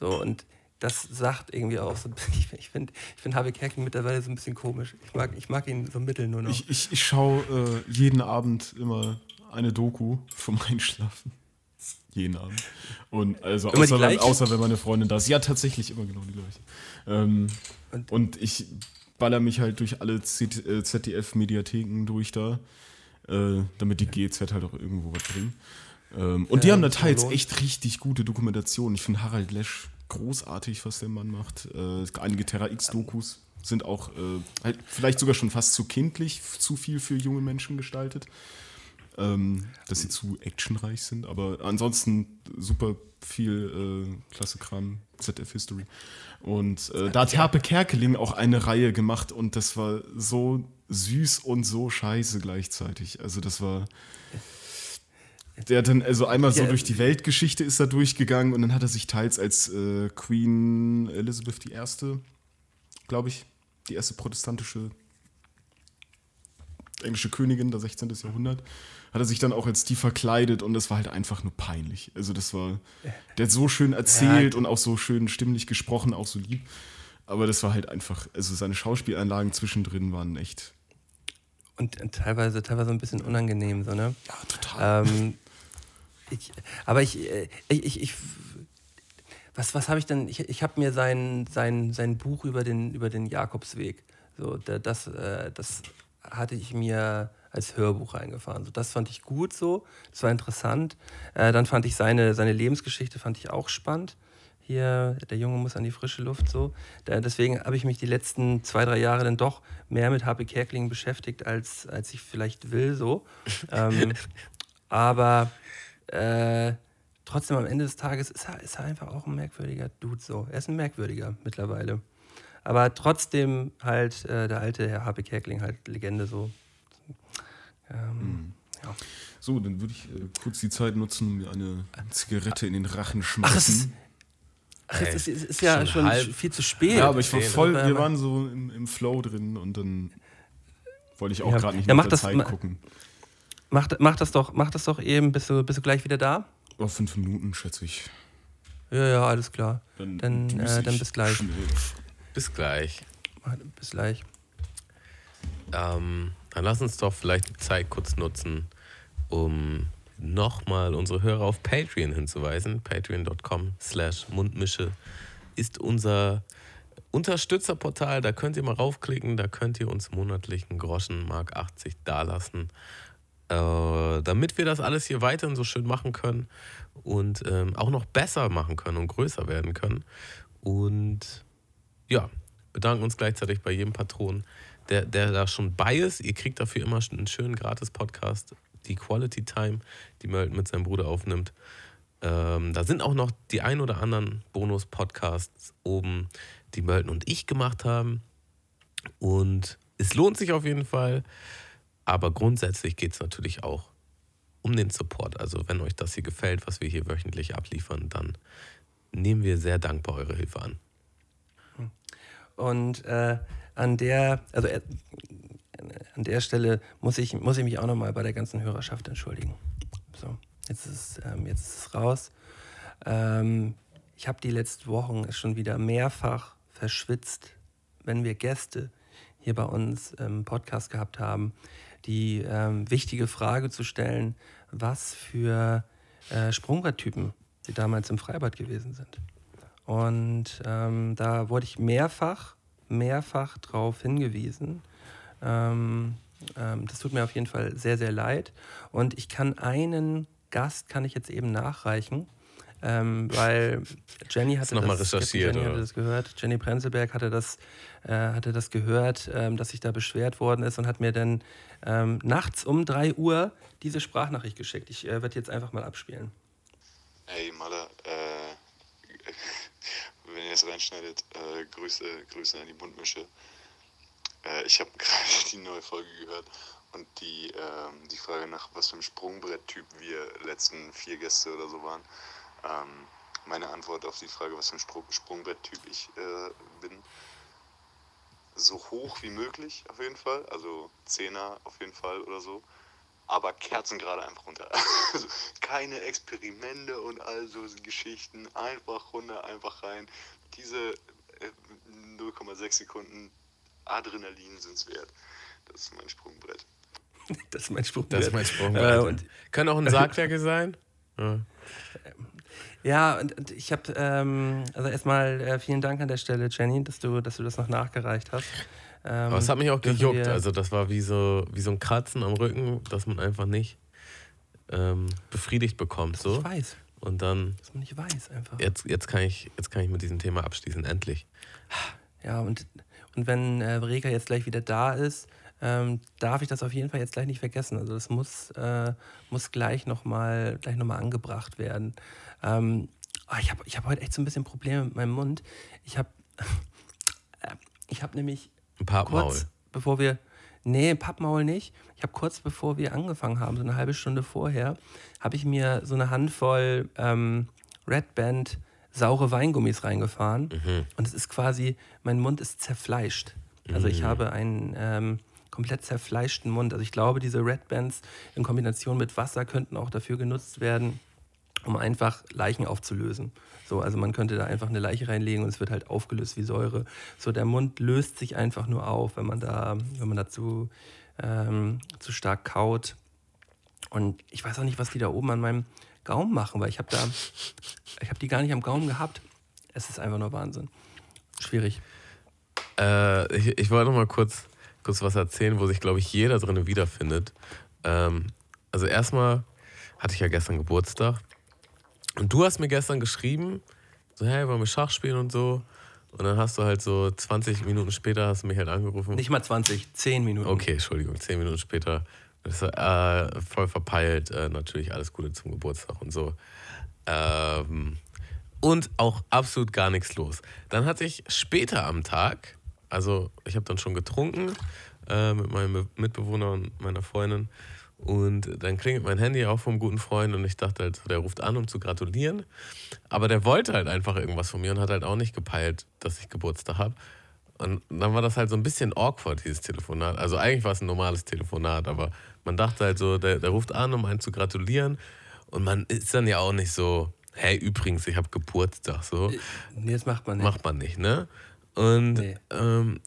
So, und das sagt irgendwie auch so, ich, ich finde ich find Harvey Kerkeling mittlerweile so ein bisschen komisch. Ich mag, ich mag ihn so mittel nur noch. Ich, ich, ich schaue äh, jeden Abend immer eine Doku vom Einschlafen. Jeden Abend. Und also außer, wenn, außer wenn meine Freundin da ist. Ja, tatsächlich immer genau die gleiche. Ähm, Und- und, ich baller mich halt durch alle Z- äh, ZDF-Mediatheken durch da, äh, damit die GZ halt auch irgendwo was bringen. Ähm, und die haben da teils echt richtig gute Dokumentationen. Ich finde Harald Lesch großartig, was der Mann macht. Äh, einige Terra X-Dokus sind auch äh, halt vielleicht sogar schon fast zu kindlich, zu viel für junge Menschen gestaltet. Ähm, dass sie zu actionreich sind, aber ansonsten super viel äh, klasse Kram, ZF History. Und äh, da hat Herpe Kerkeling auch eine Reihe gemacht und das war so süß und so scheiße gleichzeitig. Also das war. Der hat dann also einmal so Ja. durch die Weltgeschichte ist er durchgegangen und dann hat er sich teils als äh, Queen Elizabeth I., glaube ich, die erste protestantische englische Königin, der 16. Jahrhundert, hat er sich dann auch als die verkleidet und das war halt einfach nur peinlich. Also das war, der hat so schön erzählt Ja. und auch so schön stimmlich gesprochen, auch so lieb. Aber das war halt einfach, also seine Schauspielanlagen zwischendrin waren echt, und, und teilweise, teilweise ein bisschen unangenehm, so, ne? ja, total. Ähm, ich, aber ich, äh, ich, ich, ich, was, was habe ich denn? Ich, ich habe mir sein, sein, sein Buch über den, über den Jakobsweg, so, da- das, äh, das hatte ich mir als Hörbuch reingefahren. So, das fand ich gut so, das war interessant. Äh, dann fand ich seine, seine Lebensgeschichte fand ich auch spannend. Hier, der Junge muss an die frische Luft so. Deswegen habe ich mich die letzten zwei, drei Jahre dann doch mehr mit HP Kerkeling beschäftigt, als, als ich vielleicht will so. ähm, aber äh, trotzdem am Ende des Tages ist er, ist er einfach auch ein merkwürdiger Dude so. Er ist ein merkwürdiger mittlerweile. Aber trotzdem halt äh, der alte Herr HP Kerkeling halt Legende so. Ähm, ja. So, dann würde ich äh, kurz die Zeit nutzen, um mir eine Zigarette in den Rachen schmeißen. ist, ach, es ist, es ist ja schon schon, halb- viel zu spät. ja, aber ich war voll, wir waren so im, im Flow drin und dann wollte ich auch Ja. gerade nicht Ja, nach der das Zeit gucken. Mach, mach, das doch, mach das doch eben. Bist du, bist du gleich wieder da? Oh, fünf Minuten, schätze ich. Ja, ja, alles klar. Dann, Dann, äh, dann bis gleich. schnell. Bis gleich. Bis gleich. Ähm, dann lass uns doch vielleicht die Zeit kurz nutzen, um nochmal unsere Hörer auf Patreon hinzuweisen. Patreon.com slash Mundmische ist unser Unterstützerportal. Da könnt ihr mal raufklicken, da könnt ihr uns monatlich einen Groschen, Mark 80 dalassen. Äh, damit wir das alles hier weiterhin so schön machen können und ähm, auch noch besser machen können und größer werden können. Und ja, bedanken uns gleichzeitig bei jedem Patron, der, der da schon bei ist. Ihr kriegt dafür immer einen schönen Gratis-Podcast, die Quality Time, die Mölten mit seinem Bruder aufnimmt. Ähm, da sind auch noch die ein oder anderen Bonus-Podcasts oben, die Mölten und ich gemacht haben. Und es lohnt sich auf jeden Fall. Aber grundsätzlich geht es natürlich auch um den Support. Also wenn euch das hier gefällt, was wir hier wöchentlich abliefern, dann nehmen wir sehr dankbar eure Hilfe an. Und äh, an der, also äh, an der Stelle muss ich, muss ich mich auch nochmal bei der ganzen Hörerschaft entschuldigen. So, jetzt ist, ähm, jetzt ist es raus. Ähm, ich habe die letzten Wochen schon wieder mehrfach verschwitzt, wenn wir Gäste hier bei uns im Podcast gehabt haben, die ähm, wichtige Frage zu stellen, was für äh, Sprungbretttypen sie damals im Freibad gewesen sind. Und ähm, da wurde ich mehrfach, mehrfach drauf hingewiesen. Ähm, ähm, das tut mir auf jeden Fall sehr, sehr leid. Und ich kann einen Gast, kann ich jetzt eben nachreichen, ähm, weil Jenny hatte, noch mal das, recherchiert, Jenny hatte das gehört. Jenny Prenzelberg hatte das, äh, hatte das gehört, ähm, dass ich da beschwert worden ist und hat mir dann ähm, nachts um 3 Uhr diese Sprachnachricht geschickt. Ich äh, werde jetzt einfach mal abspielen. Ey, Maler, äh, wenn ihr das reinschneidet, äh, Grüße, Grüße an die Mundmische. Äh, ich habe gerade die neue Folge gehört und die, ähm, die Frage nach, was für ein Sprungbretttyp wir letzten vier Gäste oder so waren. Ähm, meine Antwort auf die Frage, was für ein Sprung Sprungbretttyp ich äh, bin, so hoch wie möglich auf jeden Fall, also Zehner auf jeden Fall oder so aber Kerzen gerade einfach runter. Also keine Experimente und all so Geschichten. Einfach runter, einfach rein. Diese äh, 0,6 Sekunden Adrenalin sind es wert. Das ist mein Sprungbrett. Das ist mein Spruch. Das ist mein Sprung. Äh, und Kann auch ein Sargwerke sein. Ja. Ja, und, und ich habe, ähm, also erstmal äh, vielen Dank an der Stelle, Jenny, dass du, dass du das noch nachgereicht hast. Ähm, Aber es hat mich auch gejuckt. Also das war wie so, wie so ein Kratzen am Rücken, dass man einfach nicht ähm, befriedigt bekommt. Ich So. weiß, Und dann, dass man nicht weiß einfach. jetzt, jetzt, kann ich, jetzt kann ich mit diesem Thema abschließen, endlich. Ja, und, und wenn äh, Reka jetzt gleich wieder da ist, ähm, darf ich das auf jeden Fall jetzt gleich nicht vergessen. Also das muss, äh, muss gleich nochmal gleich noch mal angebracht werden. Ähm, ah, ich habe ich hab heute echt so ein bisschen Probleme mit meinem Mund. Ich habe äh, ich hab nämlich Ein Pappmaul. kurz bevor wir, nee, Pappmaul nicht. Ich habe kurz bevor wir angefangen haben, so eine halbe Stunde vorher, habe ich mir so eine Handvoll ähm, Red Band saure Weingummis reingefahren. Und es ist quasi, mein Mund ist zerfleischt. Also ich habe einen ähm, komplett zerfleischten Mund. Also ich glaube, diese Red Bands in Kombination mit Wasser könnten auch dafür genutzt werden, um einfach Leichen aufzulösen. So, also man könnte da einfach eine Leiche reinlegen und es wird halt aufgelöst wie Säure. So, der Mund löst sich einfach nur auf, wenn man da, wenn man da zu, ähm, zu stark kaut. Und ich weiß auch nicht, was die da oben an meinem Gaumen machen, weil ich habe da, ich habe die gar nicht am Gaumen gehabt. Es ist einfach nur Wahnsinn. Schwierig. Äh, ich, ich wollte noch mal kurz, kurz was erzählen, wo sich, glaube ich, jeder drin wiederfindet. Ähm, also erstmal hatte ich ja gestern Geburtstag. Und du hast mir gestern geschrieben, so, hey, wollen wir Schach spielen und so. Und dann hast du halt so 20 Minuten später hast du mich halt angerufen. Nicht mal 20, 10 Minuten. Okay, Entschuldigung, 10 Minuten später. Das ist äh, voll verpeilt. Äh, natürlich alles Gute zum Geburtstag und so. Ähm, und auch absolut gar nichts los. Dann hatte ich später am Tag, also ich habe dann schon getrunken äh, mit meinem Mitbewohner und meiner Freundin. Und dann klingelt mein Handy auch vom guten Freund und ich dachte halt, der ruft an, um zu gratulieren. Aber der wollte halt einfach irgendwas von mir und hat halt auch nicht gepeilt, dass ich Geburtstag habe. Und dann war das halt so ein bisschen awkward, dieses Telefonat. Also eigentlich war es ein normales Telefonat, aber man dachte halt so, der, der ruft an, um einen zu gratulieren. Und man ist dann ja auch nicht so, hey, übrigens, ich habe Geburtstag. So. Nee, das macht man nicht. Macht man nicht, ne? Und Nee. ähm,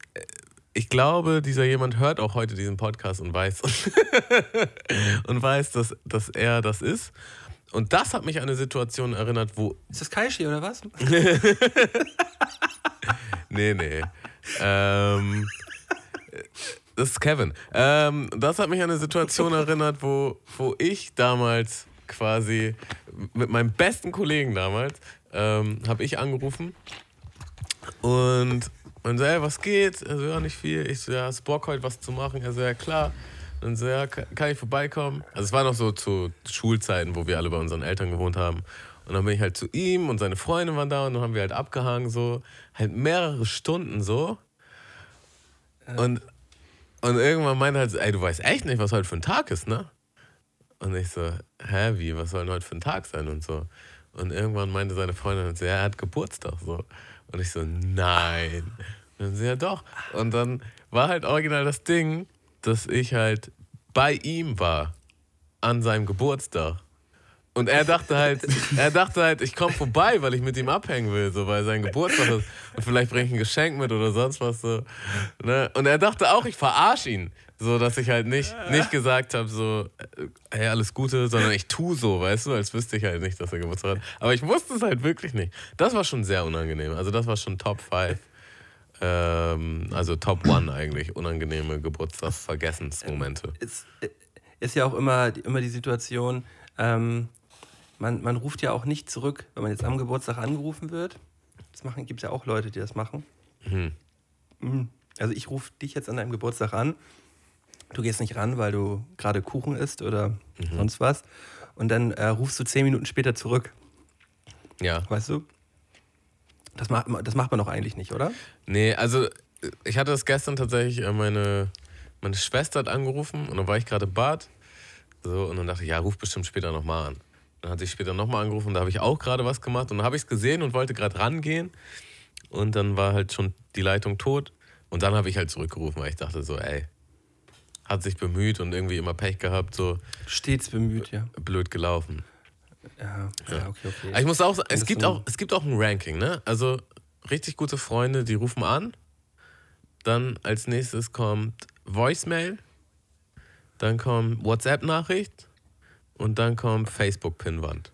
ich glaube, dieser jemand hört auch heute diesen Podcast und weiß und weiß, dass, dass er das ist. Und das hat mich an eine Situation erinnert, wo. Ist das Kaishi oder was? Nee, nee. ähm, das ist Kevin. Ähm, das hat mich an eine Situation erinnert, wo, wo ich damals quasi mit meinem besten Kollegen damals ähm, habe ich angerufen und und so, ey, was geht? Er so, ja, nicht viel. Ich so, ja, hast Bock heute was zu machen? Er so, ja, klar. Und so, ja, kann ich vorbeikommen? Also es war noch so zu Schulzeiten, wo wir alle bei unseren Eltern gewohnt haben. Und dann bin ich halt zu ihm und seine Freundin waren da und dann haben wir halt abgehangen, so. Halt mehrere Stunden so. Und, und irgendwann meinte er halt so, ey, du weißt echt nicht, was heute für ein Tag ist, ne? Und ich so, hä, wie, was soll denn heute für ein Tag sein und so. Und irgendwann meinte seine Freundin halt so, ja, er hat Geburtstag, so. Und ich so, nein. Und dann so, ja doch. Und dann war halt original das Ding, dass ich halt bei ihm war an seinem Geburtstag. Und er dachte halt, er dachte halt, ich komme vorbei, weil ich mit ihm abhängen will, so weil sein Geburtstag ist. Und vielleicht bringe ich ein Geschenk mit oder sonst was so. Ne? Und er dachte auch, ich verarsche ihn. So, dass ich halt nicht, nicht gesagt habe, so, äh, hey, alles Gute, sondern ich tu so, weißt du, als wüsste ich halt nicht, dass er Geburtstag hat. Aber ich wusste es halt wirklich nicht. Das war schon sehr unangenehm. Also das war schon Top 5. Ähm, also Top 1 eigentlich, unangenehme Geburtstagsvergessensmomente. ist, ist ja auch immer, immer die Situation, ähm, man, man ruft ja auch nicht zurück, wenn man jetzt am Geburtstag angerufen wird. Das machen gibt es ja auch Leute, die das machen. Mhm. Also ich rufe dich jetzt an deinem Geburtstag an. Du gehst nicht ran, weil du gerade Kuchen isst oder sonst was. Und dann äh, rufst du zehn Minuten später zurück. Ja. Weißt du? Das macht, das macht man doch eigentlich nicht, oder? Nee, also ich hatte das gestern tatsächlich, äh, meine, meine Schwester hat angerufen und dann war ich gerade im Bad. So, und dann dachte ich, ja, ruf bestimmt später nochmal an. Dann hat sie später nochmal angerufen, da habe ich auch gerade was gemacht und dann habe ich es gesehen und wollte gerade rangehen. Und dann war halt schon die Leitung tot. Und dann habe ich halt zurückgerufen, weil ich dachte so, ey, hat sich bemüht und irgendwie immer Pech gehabt, so Stets bemüht, ja. blöd gelaufen. Ja, ja okay, okay. Aber ich muss auch sagen, es gibt auch, es gibt auch ein Ranking, ne? Also richtig gute Freunde, die rufen an. Dann als nächstes kommt Voicemail. Dann kommt WhatsApp-Nachricht. Und dann kommt Facebook-Pinwand.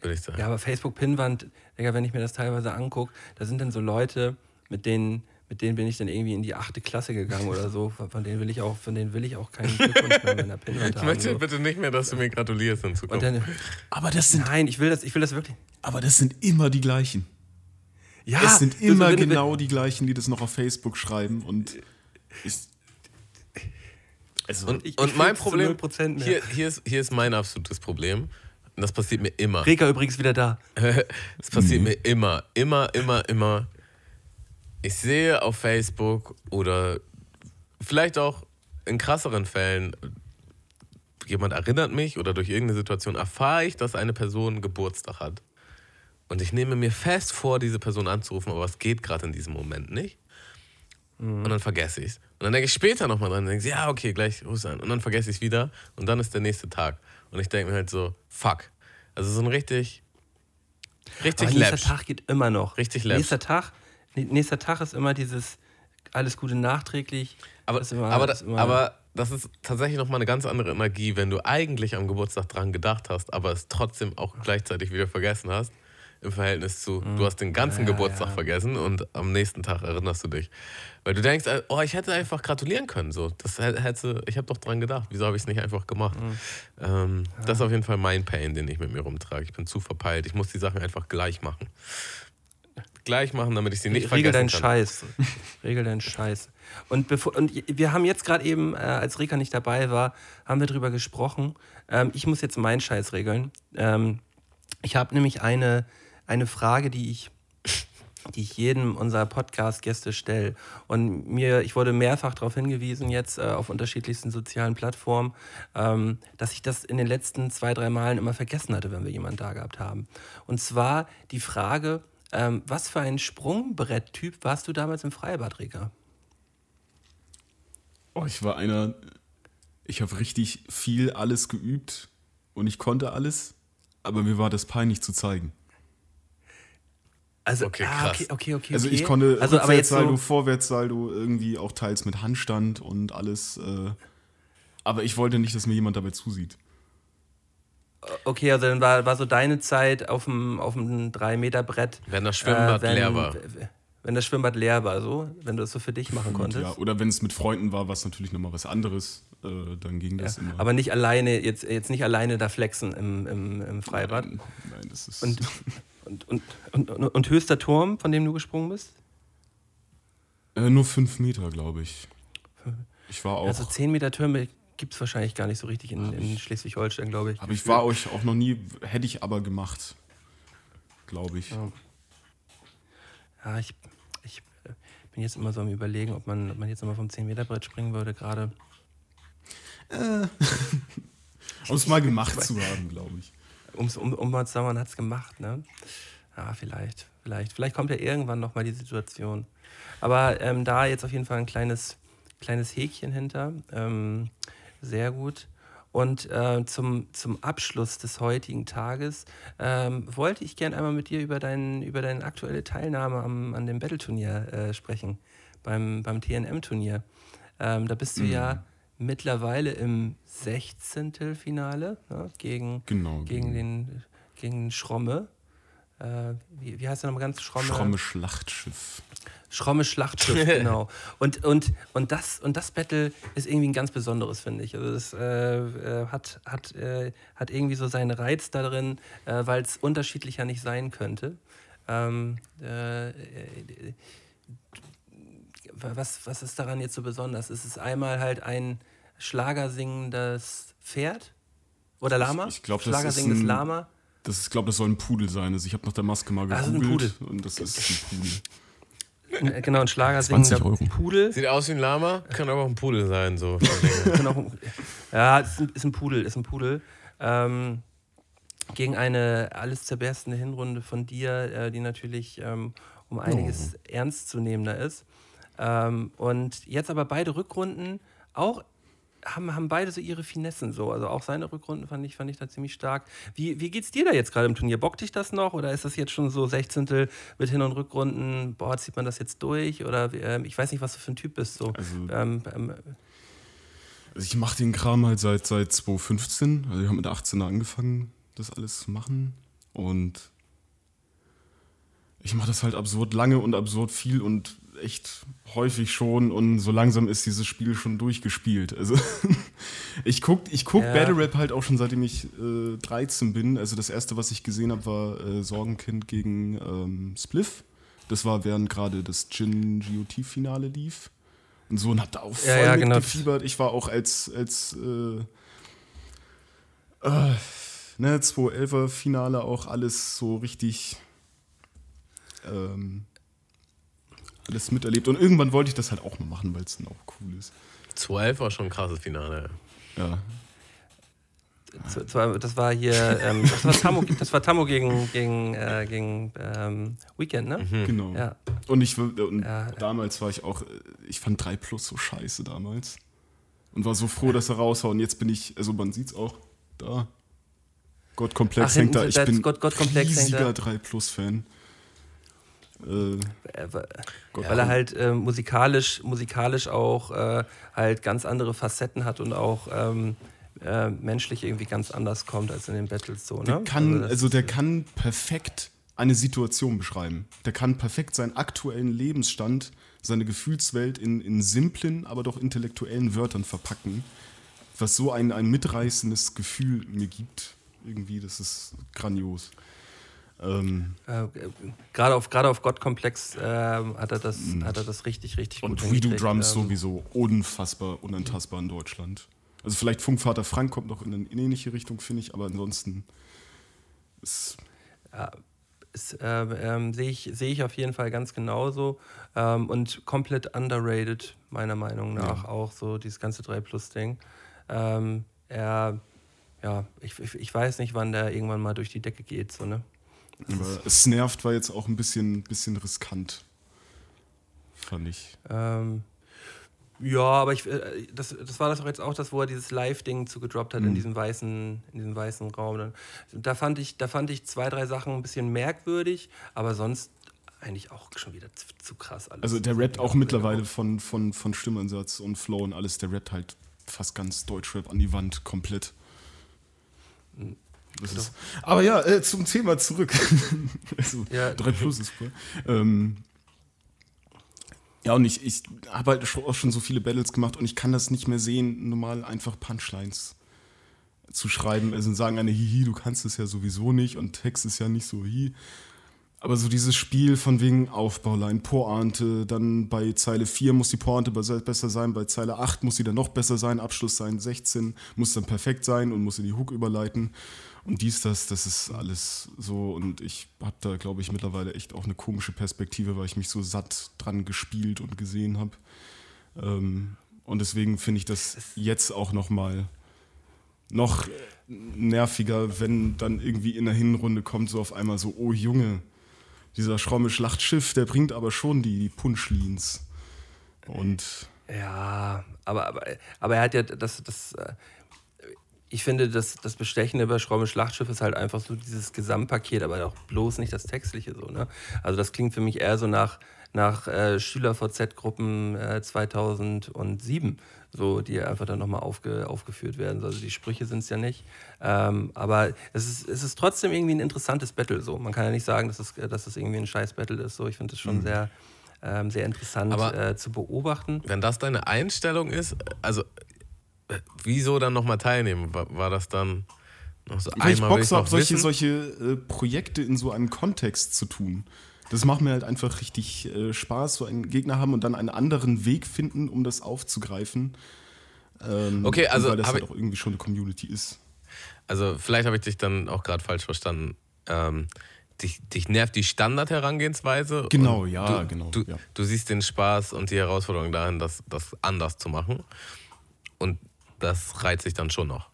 Würde ich sagen. Ja, aber Facebook-Pinnwand, Digga, wenn ich mir das teilweise angucke, da sind dann so Leute, mit denen, mit denen bin ich dann irgendwie in die achte Klasse gegangen oder so. Von denen will ich auch, von denen will ich auch keinen Glückwunsch mehr in meiner Pinnwand ich haben. möchte So. bitte nicht mehr, dass du mir gratulierst in Und Zukunft. dann, Aber das sind, nein, ich will das, ich will das wirklich. aber das sind immer die gleichen. Ja, es sind so- immer wenn- wenn- genau die gleichen, die das noch auf Facebook schreiben. Und ich, also, Und, ich- und ich mein Problem, 0% mehr. hier, hier, ist, hier ist mein absolutes Problem. Und das passiert mir immer. Reka übrigens wieder da. Es passiert mir immer, immer, immer, immer. Ich sehe auf Facebook oder vielleicht auch in krasseren Fällen, jemand erinnert mich oder durch irgendeine Situation erfahre ich, dass eine Person Geburtstag hat. Und ich nehme mir fest vor, diese Person anzurufen, aber es geht gerade in diesem Moment nicht. Und dann vergesse ich es. Und dann denke ich später nochmal dran und denke, ja, okay, gleich ruf an. Und dann vergesse ich es wieder und dann ist der nächste Tag. Und ich denke mir halt so, fuck. Also so ein richtig, richtig Aber nächster. Tag geht immer noch. Richtig läppsch. Nächster Tag, nä- nächster Tag ist immer dieses alles Gute nachträglich. Aber, Das ist immer- aber, das immer- aber das ist tatsächlich nochmal eine ganz andere Energie, wenn du eigentlich am Geburtstag dran gedacht hast, aber es trotzdem auch gleichzeitig wieder vergessen hast. Im Verhältnis zu, du hast den ganzen Geburtstag vergessen und am nächsten Tag erinnerst du dich. Weil du denkst, äh, oh, ich hätte einfach gratulieren können. So. Das hä- hätte, ich habe doch dran gedacht. Wieso habe ich es nicht einfach gemacht? Ähm, Das ist auf jeden Fall mein Pain, den ich mit mir rumtrage. Ich bin zu verpeilt. Ich muss die Sachen einfach gleich machen. Gleich machen, damit ich sie nicht Regel deinen vergessen kann. Scheiß. Regel deinen Scheiß. Und, bevor, und wir haben jetzt gerade eben, äh, als Rika nicht dabei war, haben wir drüber gesprochen. Ähm, ich muss jetzt meinen Scheiß regeln. Ähm, ich habe nämlich eine, eine Frage, die ich, die ich jedem unserer Podcast-Gäste stelle. Und mir, ich wurde mehrfach darauf hingewiesen, jetzt äh, auf unterschiedlichsten sozialen Plattformen, ähm, dass ich das in den letzten zwei, drei Malen immer vergessen hatte, wenn wir jemanden da gehabt haben. Und zwar die Frage, ähm, was für ein Sprungbretttyp warst du damals im Freibad, Rika? Oh, ich war einer, ich habe richtig viel alles geübt und ich konnte alles, aber mir war das peinlich zu zeigen. Also, Okay, ah, okay, okay, okay. Also okay. ich konnte also, Rückwärtssaldo, so, Vorwärtssaldo, irgendwie auch teils mit Handstand und alles. Äh, aber ich wollte nicht, dass mir jemand dabei zusieht. Okay, also dann war, war so deine Zeit auf dem, auf dem 3-Meter-Brett. Wenn das Schwimmbad wenn, leer war. Wenn das Schwimmbad leer war, so, wenn du es so für dich machen Gut, konntest. ja. Oder wenn es mit Freunden war, war es natürlich nochmal was anderes. Äh, dann ging das immer. Aber nicht alleine, jetzt, jetzt nicht alleine da flexen im, im, im Freibad. Nein, nein, das ist. Und, und, und, und, und, höchster Turm, von dem du gesprungen bist? äh, nur fünf Meter, glaube ich. Ich war auch. Also 10 Meter Türme gibt es wahrscheinlich gar nicht so richtig in, in Schleswig-Holstein, glaube ich. aber ich war euch auch noch nie, hätte ich aber gemacht. Glaube ich. Ja, ich, ich äh, bin jetzt immer so am überlegen, ob man, ob man jetzt nochmal vom 10-Meter-Brett springen würde, gerade. Um es mal gemacht zu haben, glaube ich. Um's, um, um sagen, man hat es gemacht, ne? Ja, vielleicht, vielleicht. Vielleicht kommt ja irgendwann nochmal die Situation. Aber ähm, da jetzt auf jeden Fall ein kleines, kleines Häkchen hinter. Ähm, sehr gut. Und äh, zum, zum Abschluss des heutigen Tages ähm, wollte ich gerne einmal mit dir über, dein, über deine aktuelle Teilnahme am, an dem Battle-Turnier äh, sprechen, beim, beim TNM-Turnier. Ähm, da bist du ja mittlerweile im 16. Finale ne, gegen, Genau, gegen, den, gegen Schromme. Äh, wie, wie heißt der nochmal ganz? Schromme, Schromme Schlachtschiff. Schromme Schlachtschiff, genau. Und, und, und, das, und das Battle ist irgendwie ein ganz besonderes, finde ich. Also das äh, äh, hat, hat, äh, hat irgendwie so seinen Reiz darin, äh, weil es unterschiedlicher nicht sein könnte. Ähm, äh, äh, was, was ist daran jetzt so besonders? Ist es einmal halt ein schlagersingendes Pferd? Oder Lama? ich glaub, das ist Schlagersingendes ein- Lama? Das ist, ich glaube, das soll ein Pudel sein. Also ich habe nach der Maske mal Ah, das ist ein gegoogelt und das ist ein Pudel. Äh, Genau, ein schlagersingender 20 Euro. Pudel. Sieht aus wie ein Lama, kann aber auch ein Pudel sein. So. Ja, ist ein, ist ein Pudel, ist ein Pudel. Ähm, gegen eine alles zerberstende Hinrunde von dir, äh, die natürlich ähm, um einiges ernstzunehmender ist. Ähm, und jetzt aber beide Rückrunden auch haben, haben beide so ihre Finessen so. Also auch seine Rückrunden fand ich, fand ich da ziemlich stark. Wie, wie geht's dir da jetzt gerade im Turnier? Bockt dich das noch oder ist das jetzt schon so 16. mit Hin- und Rückrunden? Boah, zieht man das jetzt durch? Oder ähm, ich weiß nicht, was du für ein Typ bist. So. Also- ähm, ähm, Also ich mache den Kram halt seit, seit 2015. Also ich habe mit 18 angefangen, das alles zu machen. Und ich mache das halt absurd lange und absurd viel und echt häufig schon. Und so langsam ist dieses Spiel schon durchgespielt. Also ich guck, ich guck Ja. Battle Rap halt auch schon seitdem ich äh, 13 bin. Also das erste, was ich gesehen habe, war äh, Sorgenkind gegen ähm, Spliff. Das war während gerade das Gin GOT-Finale lief. Und so und hab da auch voll Ja, ja, genau. mitgefiebert. Ich war auch als, als äh, äh, ne, 211er Finale auch alles so richtig ähm, alles miterlebt. Und irgendwann wollte ich das halt auch mal machen, weil es dann auch cool ist. 12 war schon ein krasses Finale. Ja. Das war hier, ähm, das war Tammo, das war Tammo gegen, gegen, äh, gegen ähm, Weekend, ne? Genau. Ja. Und ich und Ja. damals war ich auch, äh, ich fand 3 Plus so scheiße damals. Und war so froh, dass er raushaut. Und jetzt bin ich, also man sieht's auch, da. Gottkomplex hängt da. Ich bin Gott- hängt riesiger da. 3 Plus Fan. Äh, Äh, Gott, Weil er halt äh, musikalisch, musikalisch auch äh, halt ganz andere Facetten hat und auch ähm, äh, menschlich irgendwie ganz anders kommt als in den Battles so, ne? Der kann, das- also der kann perfekt eine Situation beschreiben. Der kann perfekt seinen aktuellen Lebensstand, seine Gefühlswelt in, in simplen, aber doch intellektuellen Wörtern verpacken, was so ein, ein mitreißendes Gefühl mir gibt. Irgendwie, das ist grandios. Ähm, Äh, gerade auf, gerade auf Gottkomplex äh, hat, er das, hat er das richtig, richtig und gut Redo hingekriegt. Drums Ähm, sowieso unfassbar, unantastbar in Deutschland. Also vielleicht Funkvater Frank kommt noch in eine ähnliche Richtung, finde ich, aber ansonsten ist ist, ähm, ähm, sehe ich, sehe ich auf jeden Fall ganz genauso ähm, und komplett underrated, meiner Meinung nach, auch so dieses ganze 3-Plus-Ding. Ähm, er, ja, ich, ich, ich weiß nicht, wann der irgendwann mal durch die Decke geht, so, ne? Aber es nervt, war jetzt auch ein bisschen, bisschen riskant. Fand ich. Ähm, ja, aber ich, äh, das, das war das auch jetzt auch das, wo er dieses Live-Ding zugedroppt hat in diesem weißen, in diesem weißen Raum. Dann- Da fand ich, da fand ich zwei, drei Sachen ein bisschen merkwürdig, aber sonst eigentlich auch schon wieder zu, zu krass alles. Also der rappt auch mittlerweile von, von, von Stimmansatz und Flow und alles. Der rappt halt fast ganz Deutschrap an die Wand komplett. Das ist, aber ja, äh, zum Thema zurück. also, Ja. 3 Plus ist cool. Ähm, ja, und ich, ich habe halt schon- auch schon so viele Battles gemacht und ich kann das nicht mehr sehen, normal einfach Punchlines zu schreiben. Also sagen eine, hihi, du kannst es ja sowieso nicht und Text ist ja nicht so hi. Aber so dieses Spiel von wegen Aufbauline, Pointe, dann bei Zeile 4 muss die Pointe be- besser sein, bei Zeile 8 muss sie dann noch besser sein, Abschluss sein 16 muss dann perfekt sein und muss in die Hook überleiten. Und dies, das, das ist alles so. Und ich habe da, glaube ich, mittlerweile echt auch eine komische Perspektive, weil ich mich so satt dran gespielt und gesehen habe. Ähm, und deswegen finde ich das jetzt auch noch mal noch nerviger, wenn dann irgendwie in der Hinrunde kommt so auf einmal so, oh Junge, dieser schromme Schlachtschiff, der bringt aber schon die, die. Und Ja, aber, aber, aber er hat ja das, das äh, ich finde, das, das Bestechende bei Schraube Schlachtschiff ist halt einfach so dieses Gesamtpaket, aber auch bloß nicht das Textliche so, ne? Also das klingt für mich eher so nach, nach äh, Schüler-VZ-Gruppen äh, 2007, so, die einfach dann nochmal aufge, aufgeführt werden. Also die Sprüche sind es ja nicht. Ähm, aber es ist, es ist trotzdem irgendwie ein interessantes Battle so. Man kann ja nicht sagen, dass es, dass es irgendwie ein scheiß Battle ist. So. Ich finde es schon sehr, ähm, sehr interessant Aber- äh, zu beobachten. Wenn das deine Einstellung ist, also äh, wieso dann nochmal teilnehmen? War, war das dann noch so ich einmal Bock so solche, wissen? solche äh, Projekte in so einem Kontext zu tun. Das macht mir halt einfach richtig äh, Spaß, so einen Gegner haben und dann einen anderen Weg finden, um das aufzugreifen. Ähm, Okay, also Weil das halt auch irgendwie schon eine Community ist. Also vielleicht habe ich dich dann auch gerade falsch verstanden. Ähm, dich, dich nervt die Standard-Herangehensweise. Genau, ja, du, genau, Du, ja. du siehst den Spaß und die Herausforderung darin, das, das anders zu machen. Und das reizt sich dann schon noch.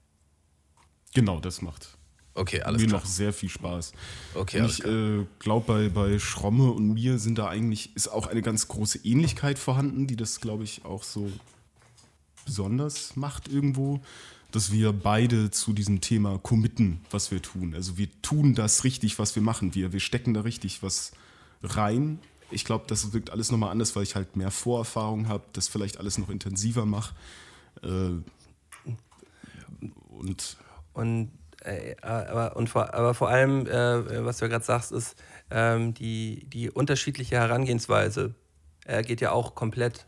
Genau, das macht Okay, alles mir klar. noch sehr viel Spaß. Okay, Und alles ich klar. äh, glaube, bei, bei Schromme und mir sind da eigentlich, ist auch eine ganz große Ähnlichkeit vorhanden, die das, glaube ich, auch so besonders macht irgendwo, dass wir beide zu diesem Thema committen, was wir tun. Also wir tun das richtig, was wir machen. Wir, wir stecken da richtig was rein. Ich glaube, das wirkt alles nochmal anders, weil ich halt mehr Vorerfahrung habe, das vielleicht alles noch intensiver mache. Äh, und Und, äh, aber, und vor, aber vor allem, äh, was du ja gerade sagst, ist ähm, die, die unterschiedliche Herangehensweise. Er geht ja auch komplett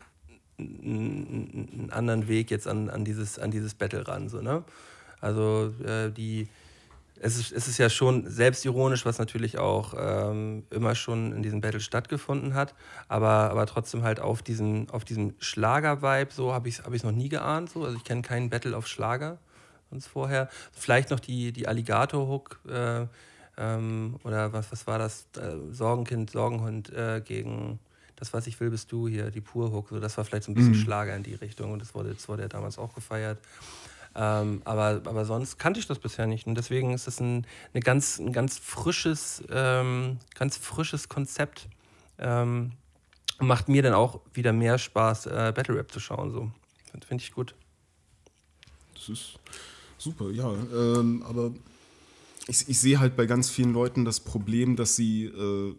einen anderen Weg jetzt an, an, dieses, an dieses Battle ran. So, ne? Also äh, die, es, ist, es ist ja schon selbstironisch, was natürlich auch ähm, immer schon in diesem Battle stattgefunden hat, aber, aber trotzdem halt auf diesen, auf diesem Schlager-Vibe, so habe ich es hab noch nie geahnt. So. Also ich kenne keinen Battle auf Schlager sonst vorher. Vielleicht noch die, die Alligator-Hook äh, ähm, oder was, was war das? Äh, Sorgenkind, Sorgenhund äh, gegen das, was ich will, bist du hier, die Pur-Hook. So, das war vielleicht so ein bisschen Schlager in die Richtung und das wurde, das wurde ja damals auch gefeiert. Ähm, aber, aber sonst kannte ich das bisher nicht. Und deswegen ist das ein, eine ganz, ein ganz frisches, ähm, ganz frisches Konzept. Ähm, und macht mir dann auch wieder mehr Spaß, äh, Battle Rap zu schauen. So. Finde ich gut. Das ist super, ja. Ähm, aber ich, ich sehe halt bei ganz vielen Leuten das Problem, dass sie äh,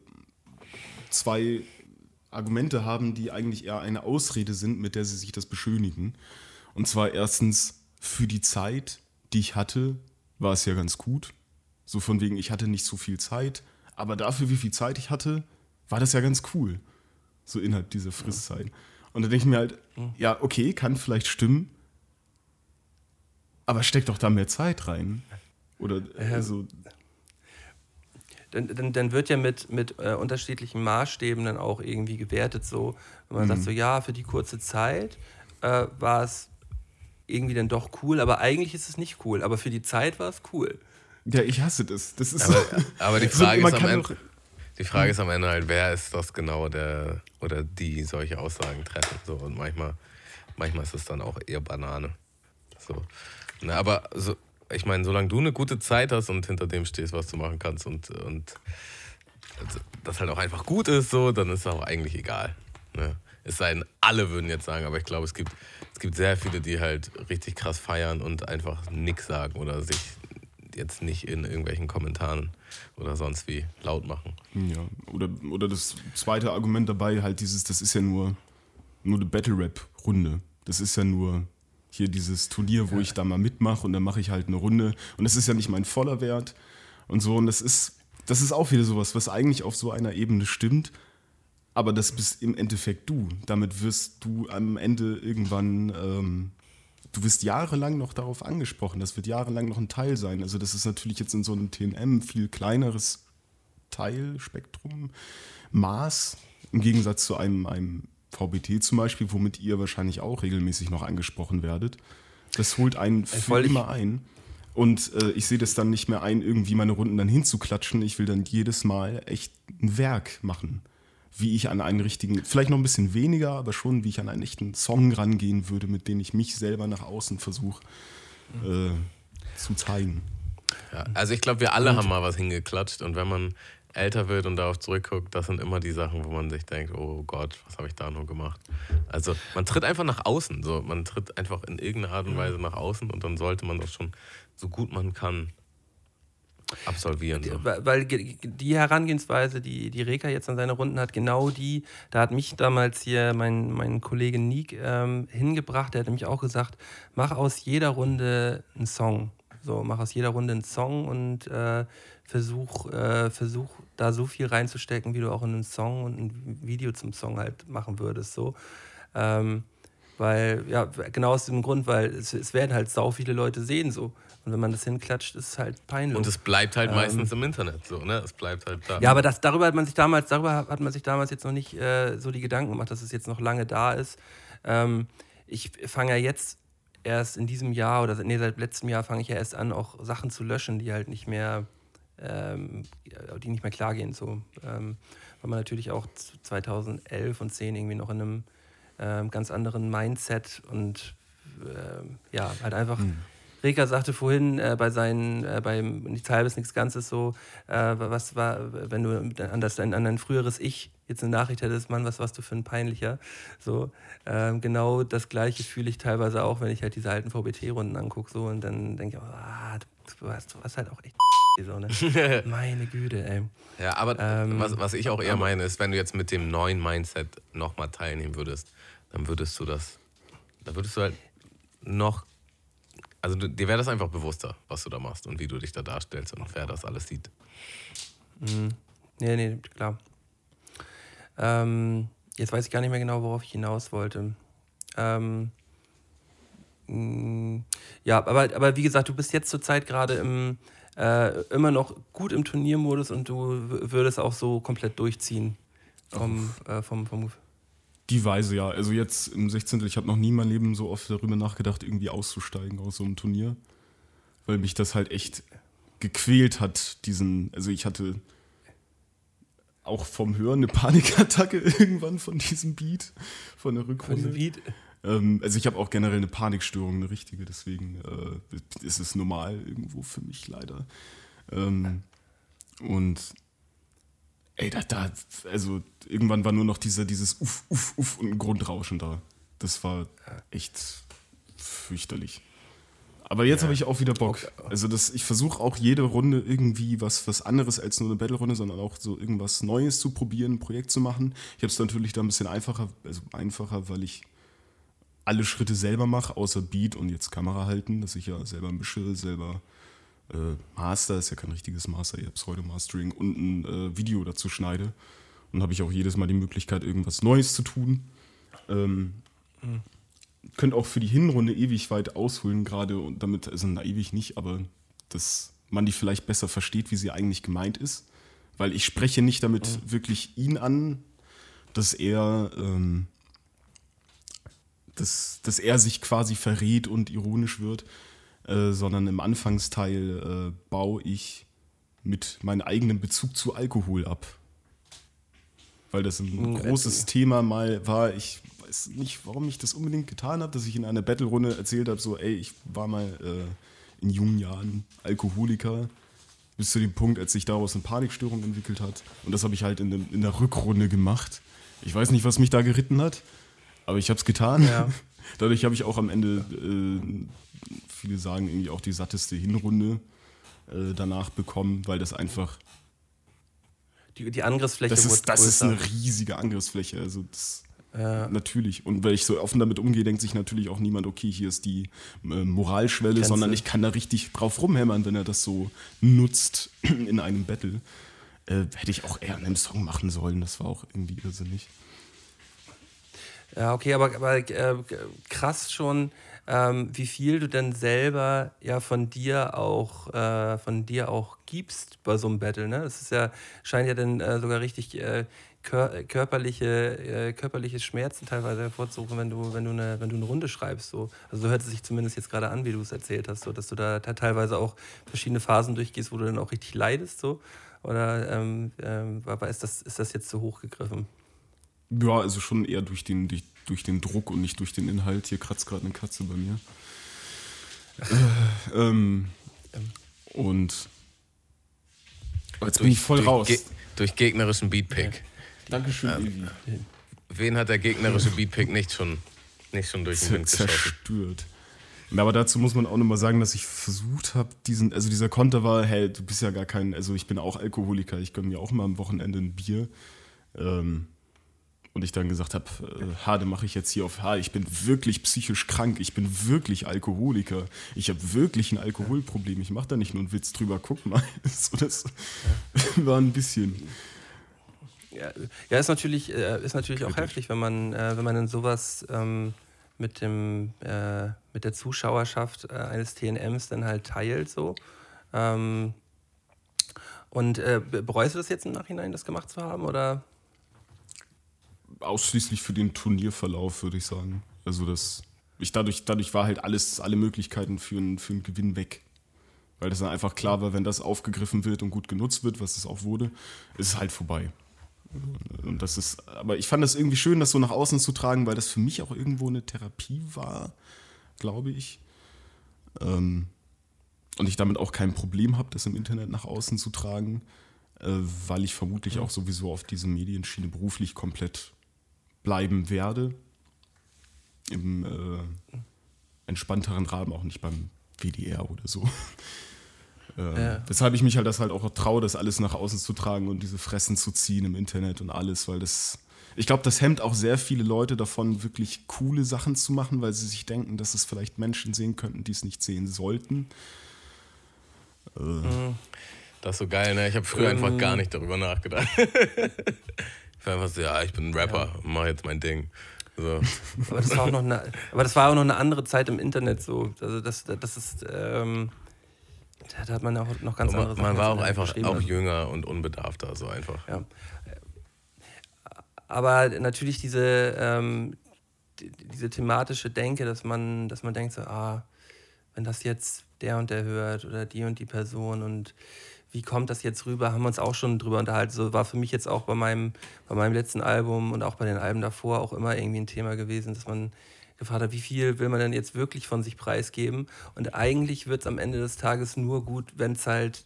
zwei Argumente haben, die eigentlich eher eine Ausrede sind, mit der sie sich das beschönigen. Und zwar erstens, für die Zeit, die ich hatte, war es ja ganz gut. So von wegen, ich hatte nicht so viel Zeit, Aber dafür, wie viel Zeit ich hatte, war das ja ganz cool. So innerhalb dieser Frisszeit. Und da denke ich mir halt, ja, okay, kann vielleicht stimmen, aber steck doch da mehr Zeit rein. Oder also, dann, dann, dann wird ja mit, mit äh, unterschiedlichen Maßstäben dann auch irgendwie gewertet. So, wenn man Mhm. sagt, so ja, für die kurze Zeit äh, war es irgendwie dann doch cool, aber eigentlich ist es nicht cool. Aber für die Zeit war es cool. ja, ich hasse das. Das ist Aber, so. aber die So, Frage ist am kann Ende. Die Frage ist am Ende halt, wer ist das genau, der oder die solche Aussagen treffen. So, und manchmal, manchmal ist es dann auch eher Banane. So. Na, aber so, ich meine, solange du eine gute Zeit hast und hinter dem stehst, was du machen kannst und, und das halt auch einfach gut ist, so, dann ist es auch eigentlich egal. Ne? Es sei denn, alle würden jetzt sagen, aber ich glaube, es gibt, es gibt sehr viele, die halt richtig krass feiern und einfach nichts sagen oder sich jetzt nicht in irgendwelchen Kommentaren oder sonst wie laut machen. Ja, oder, oder das zweite Argument dabei, halt dieses, das ist ja nur, nur eine Battle-Rap-Runde. Das ist ja nur hier dieses Turnier, wo ich da mal mitmache und dann mache ich halt eine Runde. Und das ist ja nicht mein voller Wert und so. Und das ist, das ist auch wieder sowas, was eigentlich auf so einer Ebene stimmt. Aber das bist im Endeffekt du. Damit wirst du am Ende irgendwann, ähm, du wirst jahrelang noch darauf angesprochen. Das wird jahrelang noch ein Teil sein. Also das ist natürlich jetzt in so einem TNM viel kleineres Teilspektrum, Maß, im Gegensatz zu einem, einem VBT zum Beispiel, womit ihr wahrscheinlich auch regelmäßig noch angesprochen werdet. Das holt einen für wollte ich- immer ein. Und äh, ich sehe das dann nicht mehr ein, irgendwie meine Runden dann hinzuklatschen. Ich will dann jedes Mal echt ein Werk machen. Wie ich an einen richtigen, vielleicht noch ein bisschen weniger, aber schon, wie ich an einen echten Song rangehen würde, mit dem ich mich selber nach außen versuche äh, zu zeigen. Ja, also ich glaube, wir alle haben mal was hingeklatscht und wenn man älter wird und darauf zurückguckt, das sind immer die Sachen, wo man sich denkt, oh Gott, was habe ich da nur gemacht? Also man tritt einfach nach außen, so man tritt einfach in irgendeiner Art und Weise nach außen und dann sollte man das schon so gut man kann absolvieren. So. Weil die Herangehensweise, die, die Reka jetzt an seine Runden hat, genau die, da hat mich damals hier mein, mein Kollege Nick ähm, hingebracht, der hat nämlich auch gesagt, mach aus jeder Runde einen Song. So, mach aus jeder Runde einen Song und äh, versuch, äh, versuch da so viel reinzustecken, wie du auch in einen Song und ein Video zum Song halt machen würdest. So. Ähm, weil, ja, genau aus dem Grund, weil es, es werden halt sau viele Leute sehen so. Und wenn man das hinklatscht, ist es halt peinlich. Und es bleibt halt meistens im Internet so, ne? Es bleibt halt da. Ja, aber das, darüber hat man sich damals, darüber hat man sich damals jetzt noch nicht äh, so die Gedanken gemacht, dass es jetzt noch lange da ist. Ähm, ich fange ja jetzt erst in diesem Jahr oder nee, seit letztem Jahr fange ich ja erst an, auch Sachen zu löschen, die halt nicht mehr, ähm, die nicht mehr klar gehen. So. Ähm, weil man natürlich auch 2011 und 10 irgendwie noch in einem ähm, ganz anderen Mindset und ähm, ja, halt einfach. Reka sagte vorhin äh, bei seinen, äh, beim nichts halbes, nichts Ganzes so, äh, was war, wenn du an, das, an dein früheres Ich jetzt eine Nachricht hättest, Mann, was warst du für ein peinlicher? So, ähm, genau das gleiche fühle ich teilweise auch, wenn ich halt diese alten VBT-Runden angucke so und dann denke ich, ah, du warst, du warst halt auch echt so, ne? Meine Güte, ey. Ja, aber Ähm, was, was ich auch eher meine, ist, wenn du jetzt mit dem neuen Mindset nochmal teilnehmen würdest, dann würdest du das, da würdest du halt noch, also du, dir wäre das einfach bewusster, was du da machst und wie du dich da darstellst und wer das alles sieht. Nee, nee, klar. Ähm, jetzt weiß ich gar nicht mehr genau, worauf ich hinaus wollte. Ähm, mh, ja, aber, aber wie gesagt, du bist jetzt zurzeit gerade im äh, immer noch gut im Turniermodus und du würdest auch so komplett durchziehen. Vom, äh, vom, vom Die Weise, ja. Also jetzt im 16. Ich habe noch nie in meinem Leben so oft darüber nachgedacht, irgendwie auszusteigen aus so einem Turnier. Weil mich das halt echt gequält hat, diesen, also ich hatte auch vom Hören eine Panikattacke irgendwann von diesem Beat, von der Rückrunde. Beat. Ähm, also ich habe auch generell eine Panikstörung, eine richtige, deswegen äh, ist es normal irgendwo für mich leider. Ähm, und ey, da, da, also irgendwann war nur noch dieser, dieses Uff, Uff, Uff und ein Grundrauschen da. Das war echt fürchterlich. Aber jetzt habe ich auch wieder Bock. Also das, ich versuche auch jede Runde irgendwie was, was anderes als nur eine Battle-Runde, sondern auch so irgendwas Neues zu probieren, ein Projekt zu machen. Ich habe es natürlich da ein bisschen einfacher, also einfacher, weil ich alle Schritte selber mache, außer Beat und jetzt Kamera halten, dass ich ja selber mische, selber äh, Master, ist ja kein richtiges Master, eher Pseudo-Mastering und ein äh, Video dazu schneide. Und habe ich auch jedes Mal die Möglichkeit, irgendwas Neues zu tun. Ähm, Könnt auch für die Hinrunde ewig weit ausholen, gerade und damit, also na ewig nicht, aber dass man die vielleicht besser versteht, wie sie eigentlich gemeint ist. Weil ich spreche nicht damit wirklich ihn an, dass er, ähm, dass, dass er sich quasi verrät und ironisch wird, äh, sondern im Anfangsteil äh, baue ich mit meinem eigenen Bezug zu Alkohol ab. Weil das ein Hm, großes. Thema mal war. Ich weiß nicht, warum ich das unbedingt getan habe, dass ich in einer Battle-Runde erzählt habe, so, ey, ich war mal äh, in jungen Jahren Alkoholiker. Bis zu dem Punkt, als sich daraus eine Panikstörung entwickelt hat. Und das habe ich halt in, in der Rückrunde gemacht. Ich weiß nicht, was mich da geritten hat, aber ich habe es getan. Ja. Dadurch habe ich auch am Ende, äh, viele sagen, irgendwie auch die satteste Hinrunde äh, danach bekommen, weil das einfach, Die, die Angriffsfläche das ist, das ist größer. eine riesige Angriffsfläche. Also das, Ja. Natürlich. Und weil ich so offen damit umgehe, denkt sich natürlich auch niemand, okay, hier ist die äh, Moralschwelle, Grenze. sondern ich kann da richtig drauf rumhämmern, wenn er das so nutzt in einem Battle. Äh, hätte ich auch eher in einem Song machen sollen, das war auch irgendwie irrsinnig. Ja, okay, aber, aber äh, krass schon, ähm, wie viel du denn selber ja von dir auch äh, von dir auch gibst bei so einem Battle. Ne? Das ist ja, scheint ja dann äh, sogar richtig äh, kör körperliche, äh, körperliche Schmerzen teilweise hervorzurufen, wenn du, wenn du eine, wenn du eine Runde schreibst. So. Also so hört es sich zumindest jetzt gerade an, wie du es erzählt hast, so, dass du da te- teilweise auch verschiedene Phasen durchgehst, wo du dann auch richtig leidest. So. Oder ähm, ähm, ist, das, ist das jetzt zu hoch gegriffen? Ja, also schon eher durch den, durch, durch den Druck und nicht durch den Inhalt. Hier kratzt gerade eine Katze bei mir. Äh, ähm, und jetzt bin ich voll durch, raus. Ge durch gegnerischen Beatpick. Dankeschön, Evi. Wen hat der gegnerische Beatpick nicht schon, nicht schon durch den Wind zerstört. Aber dazu muss man auch nochmal sagen, dass ich versucht habe, diesen, also dieser Konter war, hey, du bist ja gar kein, also ich bin auch Alkoholiker, ich gönne mir auch mal am Wochenende ein Bier. Ähm, und ich dann gesagt habe, äh, Hade mache ich jetzt hier auf H, ich bin wirklich psychisch krank, ich bin wirklich Alkoholiker, ich habe wirklich ein Alkoholproblem, ich mache da nicht nur einen Witz drüber, guck mal. so, das war ein bisschen. Ja, ja ist natürlich, äh, ist natürlich auch heftig, wenn man, äh, wenn man dann sowas ähm, mit, dem, äh, mit der Zuschauerschaft äh, eines TNMs dann halt teilt. So. Ähm, und äh, be- bereust du das jetzt im Nachhinein, das gemacht zu haben? Oder? Ausschließlich für den Turnierverlauf, würde ich sagen. Also das, ich dadurch, dadurch war halt alles, alle Möglichkeiten für einen, für einen Gewinn weg. Weil das dann einfach klar war, wenn das aufgegriffen wird und gut genutzt wird, was es auch wurde, ist es halt vorbei. Und das ist, aber ich fand das irgendwie schön, das so nach außen zu tragen, weil das für mich auch irgendwo eine Therapie war, glaube ich. Ähm, und ich damit auch kein Problem habe, das im Internet nach außen zu tragen, äh, weil ich vermutlich auch sowieso auf diese Medienschiene beruflich komplett bleiben werde. Im äh, entspannteren Rahmen, auch nicht beim WDR oder so. Ähm, Ja. Weshalb ich mich halt das halt auch traue, das alles nach außen zu tragen und diese Fressen zu ziehen im Internet und alles, weil das. Ich glaube, das hemmt auch sehr viele Leute davon, wirklich coole Sachen zu machen, weil sie sich denken, dass es vielleicht Menschen sehen könnten, die es nicht sehen sollten. Das ist so geil, ne? Ich habe früher einfach Ähm. gar nicht darüber nachgedacht. einfach so, ja, ich bin ein Rapper und mach jetzt mein Ding. So. Aber das war auch noch eine, aber das war auch noch eine andere Zeit im Internet so. Also das, das ist, ähm, da hat man auch noch ganz andere man, man Sachen war auch einfach auch Also- jünger und unbedarfter, so einfach. Ja. Aber natürlich diese, ähm, die, diese thematische Denke, dass man, dass man denkt so, ah, wenn das jetzt der und der hört oder die und die Person und wie kommt das jetzt rüber, haben wir uns auch schon drüber unterhalten. So war für mich jetzt auch bei meinem, bei meinem letzten Album und auch bei den Alben davor auch immer irgendwie ein Thema gewesen, dass man gefragt hat, wie viel will man denn jetzt wirklich von sich preisgeben? Und eigentlich wird es am Ende des Tages nur gut, wenn es halt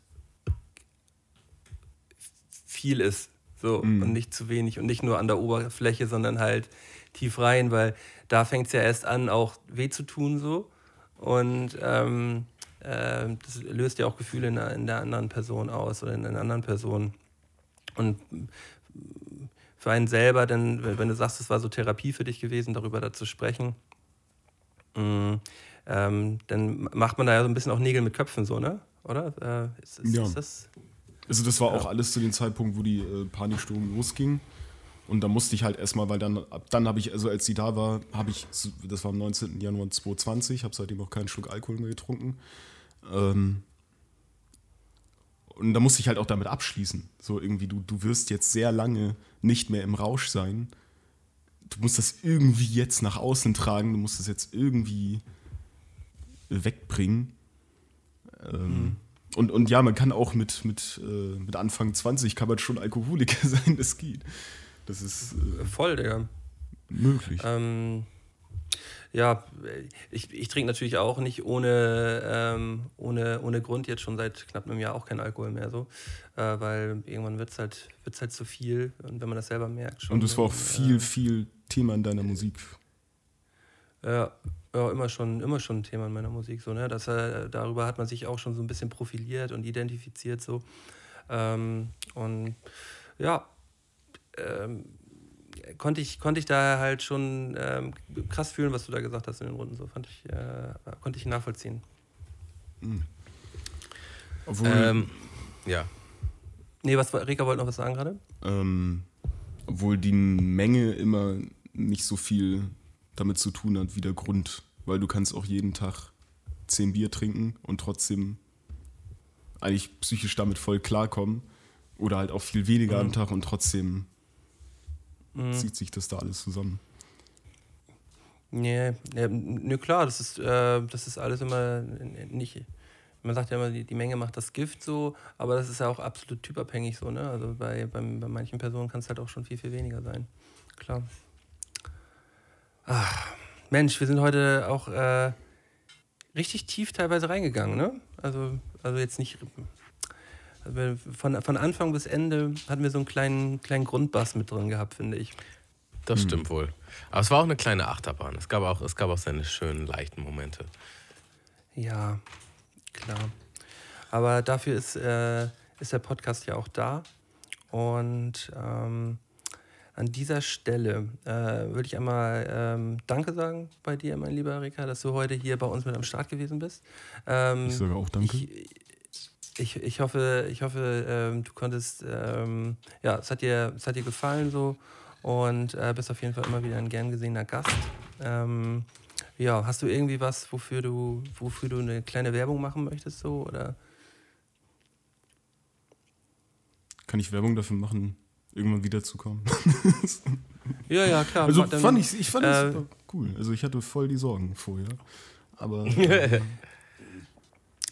viel ist. So, und nicht zu wenig und nicht nur an der Oberfläche, sondern halt tief rein, weil da fängt es ja erst an, auch weh zu tun so. Und ähm, das löst ja auch Gefühle in der, in der anderen Person aus oder in einer anderen Person. Und für einen selber, denn, wenn du sagst, es war so Therapie für dich gewesen, darüber da zu sprechen, mh, ähm, dann macht man da ja so ein bisschen auch Nägel mit Köpfen so, ne? oder? Äh, ist, ist, Ja. ist das? Also das war auch alles zu dem Zeitpunkt, wo die äh, Panikstörung losging. Und da musste ich halt erstmal, weil dann, ab dann habe ich, also als sie da war, habe ich, das war am 19. Januar 2020, habe seitdem auch keinen Schluck Alkohol mehr getrunken. Ähm, und da musste ich halt auch damit abschließen. So irgendwie, du, du wirst jetzt sehr lange nicht mehr im Rausch sein. Du musst das irgendwie jetzt nach außen tragen, du musst das jetzt irgendwie wegbringen. Ähm, und, und ja, man kann auch mit, mit, äh, mit Anfang 20 kann man schon Alkoholiker sein, das geht. Das ist äh, Voll, Digga. möglich. Ähm, ja, ich, ich trinke natürlich auch nicht ohne, ähm, ohne, ohne Grund jetzt schon seit knapp einem Jahr auch kein Alkohol mehr so, äh, weil irgendwann wird es halt, wird's halt zu viel und wenn man das selber merkt schon. und das war auch äh, viel, viel Thema in deiner Musik. Ja, ja immer, schon, immer schon ein Thema in meiner Musik. So, ne? das, äh, darüber hat man sich auch schon so ein bisschen profiliert und identifiziert. So. Ähm, und ja, ähm, konnte, ich, konnte ich da halt schon ähm, krass fühlen, was du da gesagt hast in den Runden. So fand ich, äh, konnte ich nachvollziehen. Obwohl, Ähm, ja. Nee, was Rika wollte noch was sagen gerade? ähm, obwohl die Menge immer nicht so viel damit zu tun hat wie der Grund. Weil du kannst auch jeden Tag 10 Bier trinken und trotzdem eigentlich psychisch damit voll klarkommen. Oder halt auch viel weniger am Tag und trotzdem zieht sich das da alles zusammen. Nee, nee, nee klar, das ist, äh, das ist alles immer nicht. Man sagt ja immer, die, die Menge macht das Gift so, aber das ist ja auch absolut typabhängig so, ne? Also bei, beim, bei manchen Personen kann es halt auch schon viel, viel weniger sein. Klar. Ach, Mensch, wir sind heute auch äh, richtig tief teilweise reingegangen, ne? Also, also jetzt nicht. Von, von Anfang bis Ende hatten wir so einen kleinen, kleinen Grundbass mit drin gehabt, finde ich. Das Hm. stimmt wohl. Aber es war auch eine kleine Achterbahn. Es gab auch, es gab auch seine schönen, leichten Momente. Ja, klar. Aber dafür ist, äh, ist der Podcast ja auch da. Und ähm, an dieser Stelle äh, würde ich einmal ähm, Danke sagen bei dir, mein lieber Rika, dass du heute hier bei uns mit am Start gewesen bist. Ähm, Ich sage auch Danke. Ich, ich, ich hoffe, ich hoffe ähm, du konntest, ähm, ja, es hat, dir, es hat dir gefallen so und äh, bist auf jeden Fall immer wieder ein gern gesehener Gast. Ähm, ja, hast du irgendwie was, wofür du, wofür du eine kleine Werbung machen möchtest so oder? Kann ich Werbung dafür machen, irgendwann wiederzukommen? Ja, ja, klar. Also Dann- fand ich, ich fand das äh, cool. Also ich hatte voll die Sorgen vorher. Aber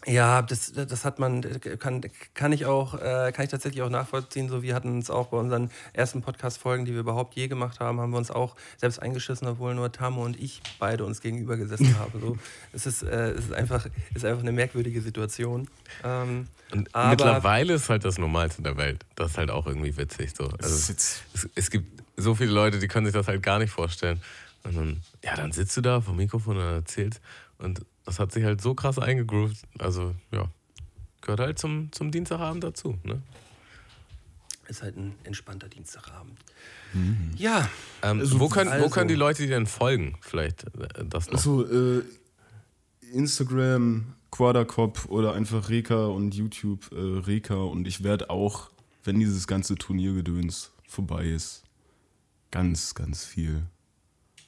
Ja, das, das hat man, kann, kann ich auch, äh, kann ich tatsächlich auch nachvollziehen. So, wir hatten uns auch bei unseren ersten Podcast-Folgen, die wir überhaupt je gemacht haben, haben wir uns auch selbst eingeschissen, obwohl nur Tamo und ich beide uns gegenüber gesessen haben. So, es ist, äh, es ist einfach, ist einfach eine merkwürdige Situation. Ähm, Und Aber- mittlerweile ist halt das Normalste der Welt. Das ist halt auch irgendwie witzig. So. Also, es, es gibt so viele Leute, die können sich das halt gar nicht vorstellen. Und dann, ja, dann sitzt du da vom Mikrofon und erzählst. Und das hat sich halt so krass eingegroovt. Also, ja, gehört halt zum, zum Dienstagabend dazu. Ne? ist halt ein entspannter Dienstagabend. Ja, Ähm, Also, wo, können, wo also- können die Leute dir denn folgen? Vielleicht äh, das noch. Achso, äh, Instagram, Quadercop oder einfach Reka und YouTube äh, Reka. Und ich werde auch, wenn dieses ganze Turniergedöns vorbei ist, ganz, ganz viel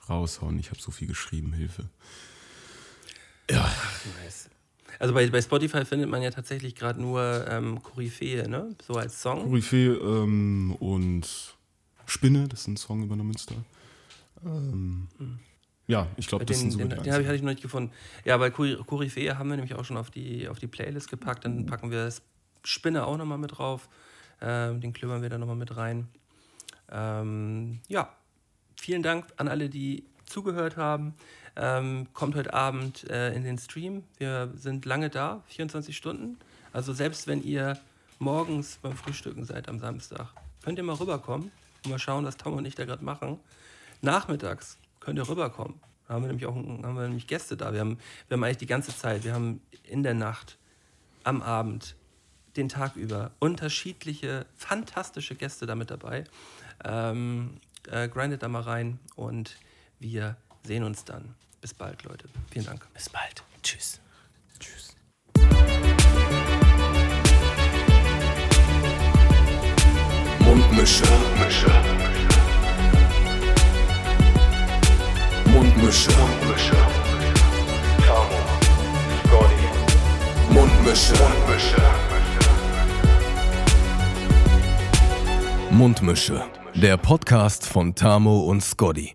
raushauen. Ich habe so viel geschrieben, Hilfe. Nice. Also bei, bei Spotify findet man ja tatsächlich gerade nur ähm, Koryphäe, ne? So als Song. Koryphäe ähm, und Spinne, das ist ein Song über Neumünster. Ähm, ja, ich glaube, das Den, sind so den, die den habe ich, hatte ich noch nicht gefunden. Ja, bei Kory- Koryphäe haben wir nämlich auch schon auf die, auf die Playlist gepackt. Dann packen wir Spinne auch nochmal mit drauf. Ähm, den klöbern wir dann nochmal mit rein. Ähm, ja, vielen Dank an alle, die zugehört haben. Ähm, kommt heute Abend äh, in den Stream. Wir sind lange da, 24 Stunden. Also selbst wenn ihr morgens beim Frühstücken seid am Samstag, könnt ihr mal rüberkommen und mal schauen, was Tom und ich da gerade machen. Nachmittags könnt ihr rüberkommen. Da haben wir nämlich auch haben wir nämlich Gäste da. Wir haben, wir haben eigentlich die ganze Zeit, wir haben in der Nacht, am Abend, den Tag über unterschiedliche, fantastische Gäste da mit dabei. Ähm, äh, grindet da mal rein und wir sehen uns dann. Bis bald, Leute. Vielen Dank. Bis bald. Tschüss. Tschüss. Mundmische. Mundmische. Mundmische. Mundmische. Tamo. Scotty. Mundmische. Mundmische. Mundmische. Der Podcast von Tamo und Scotty.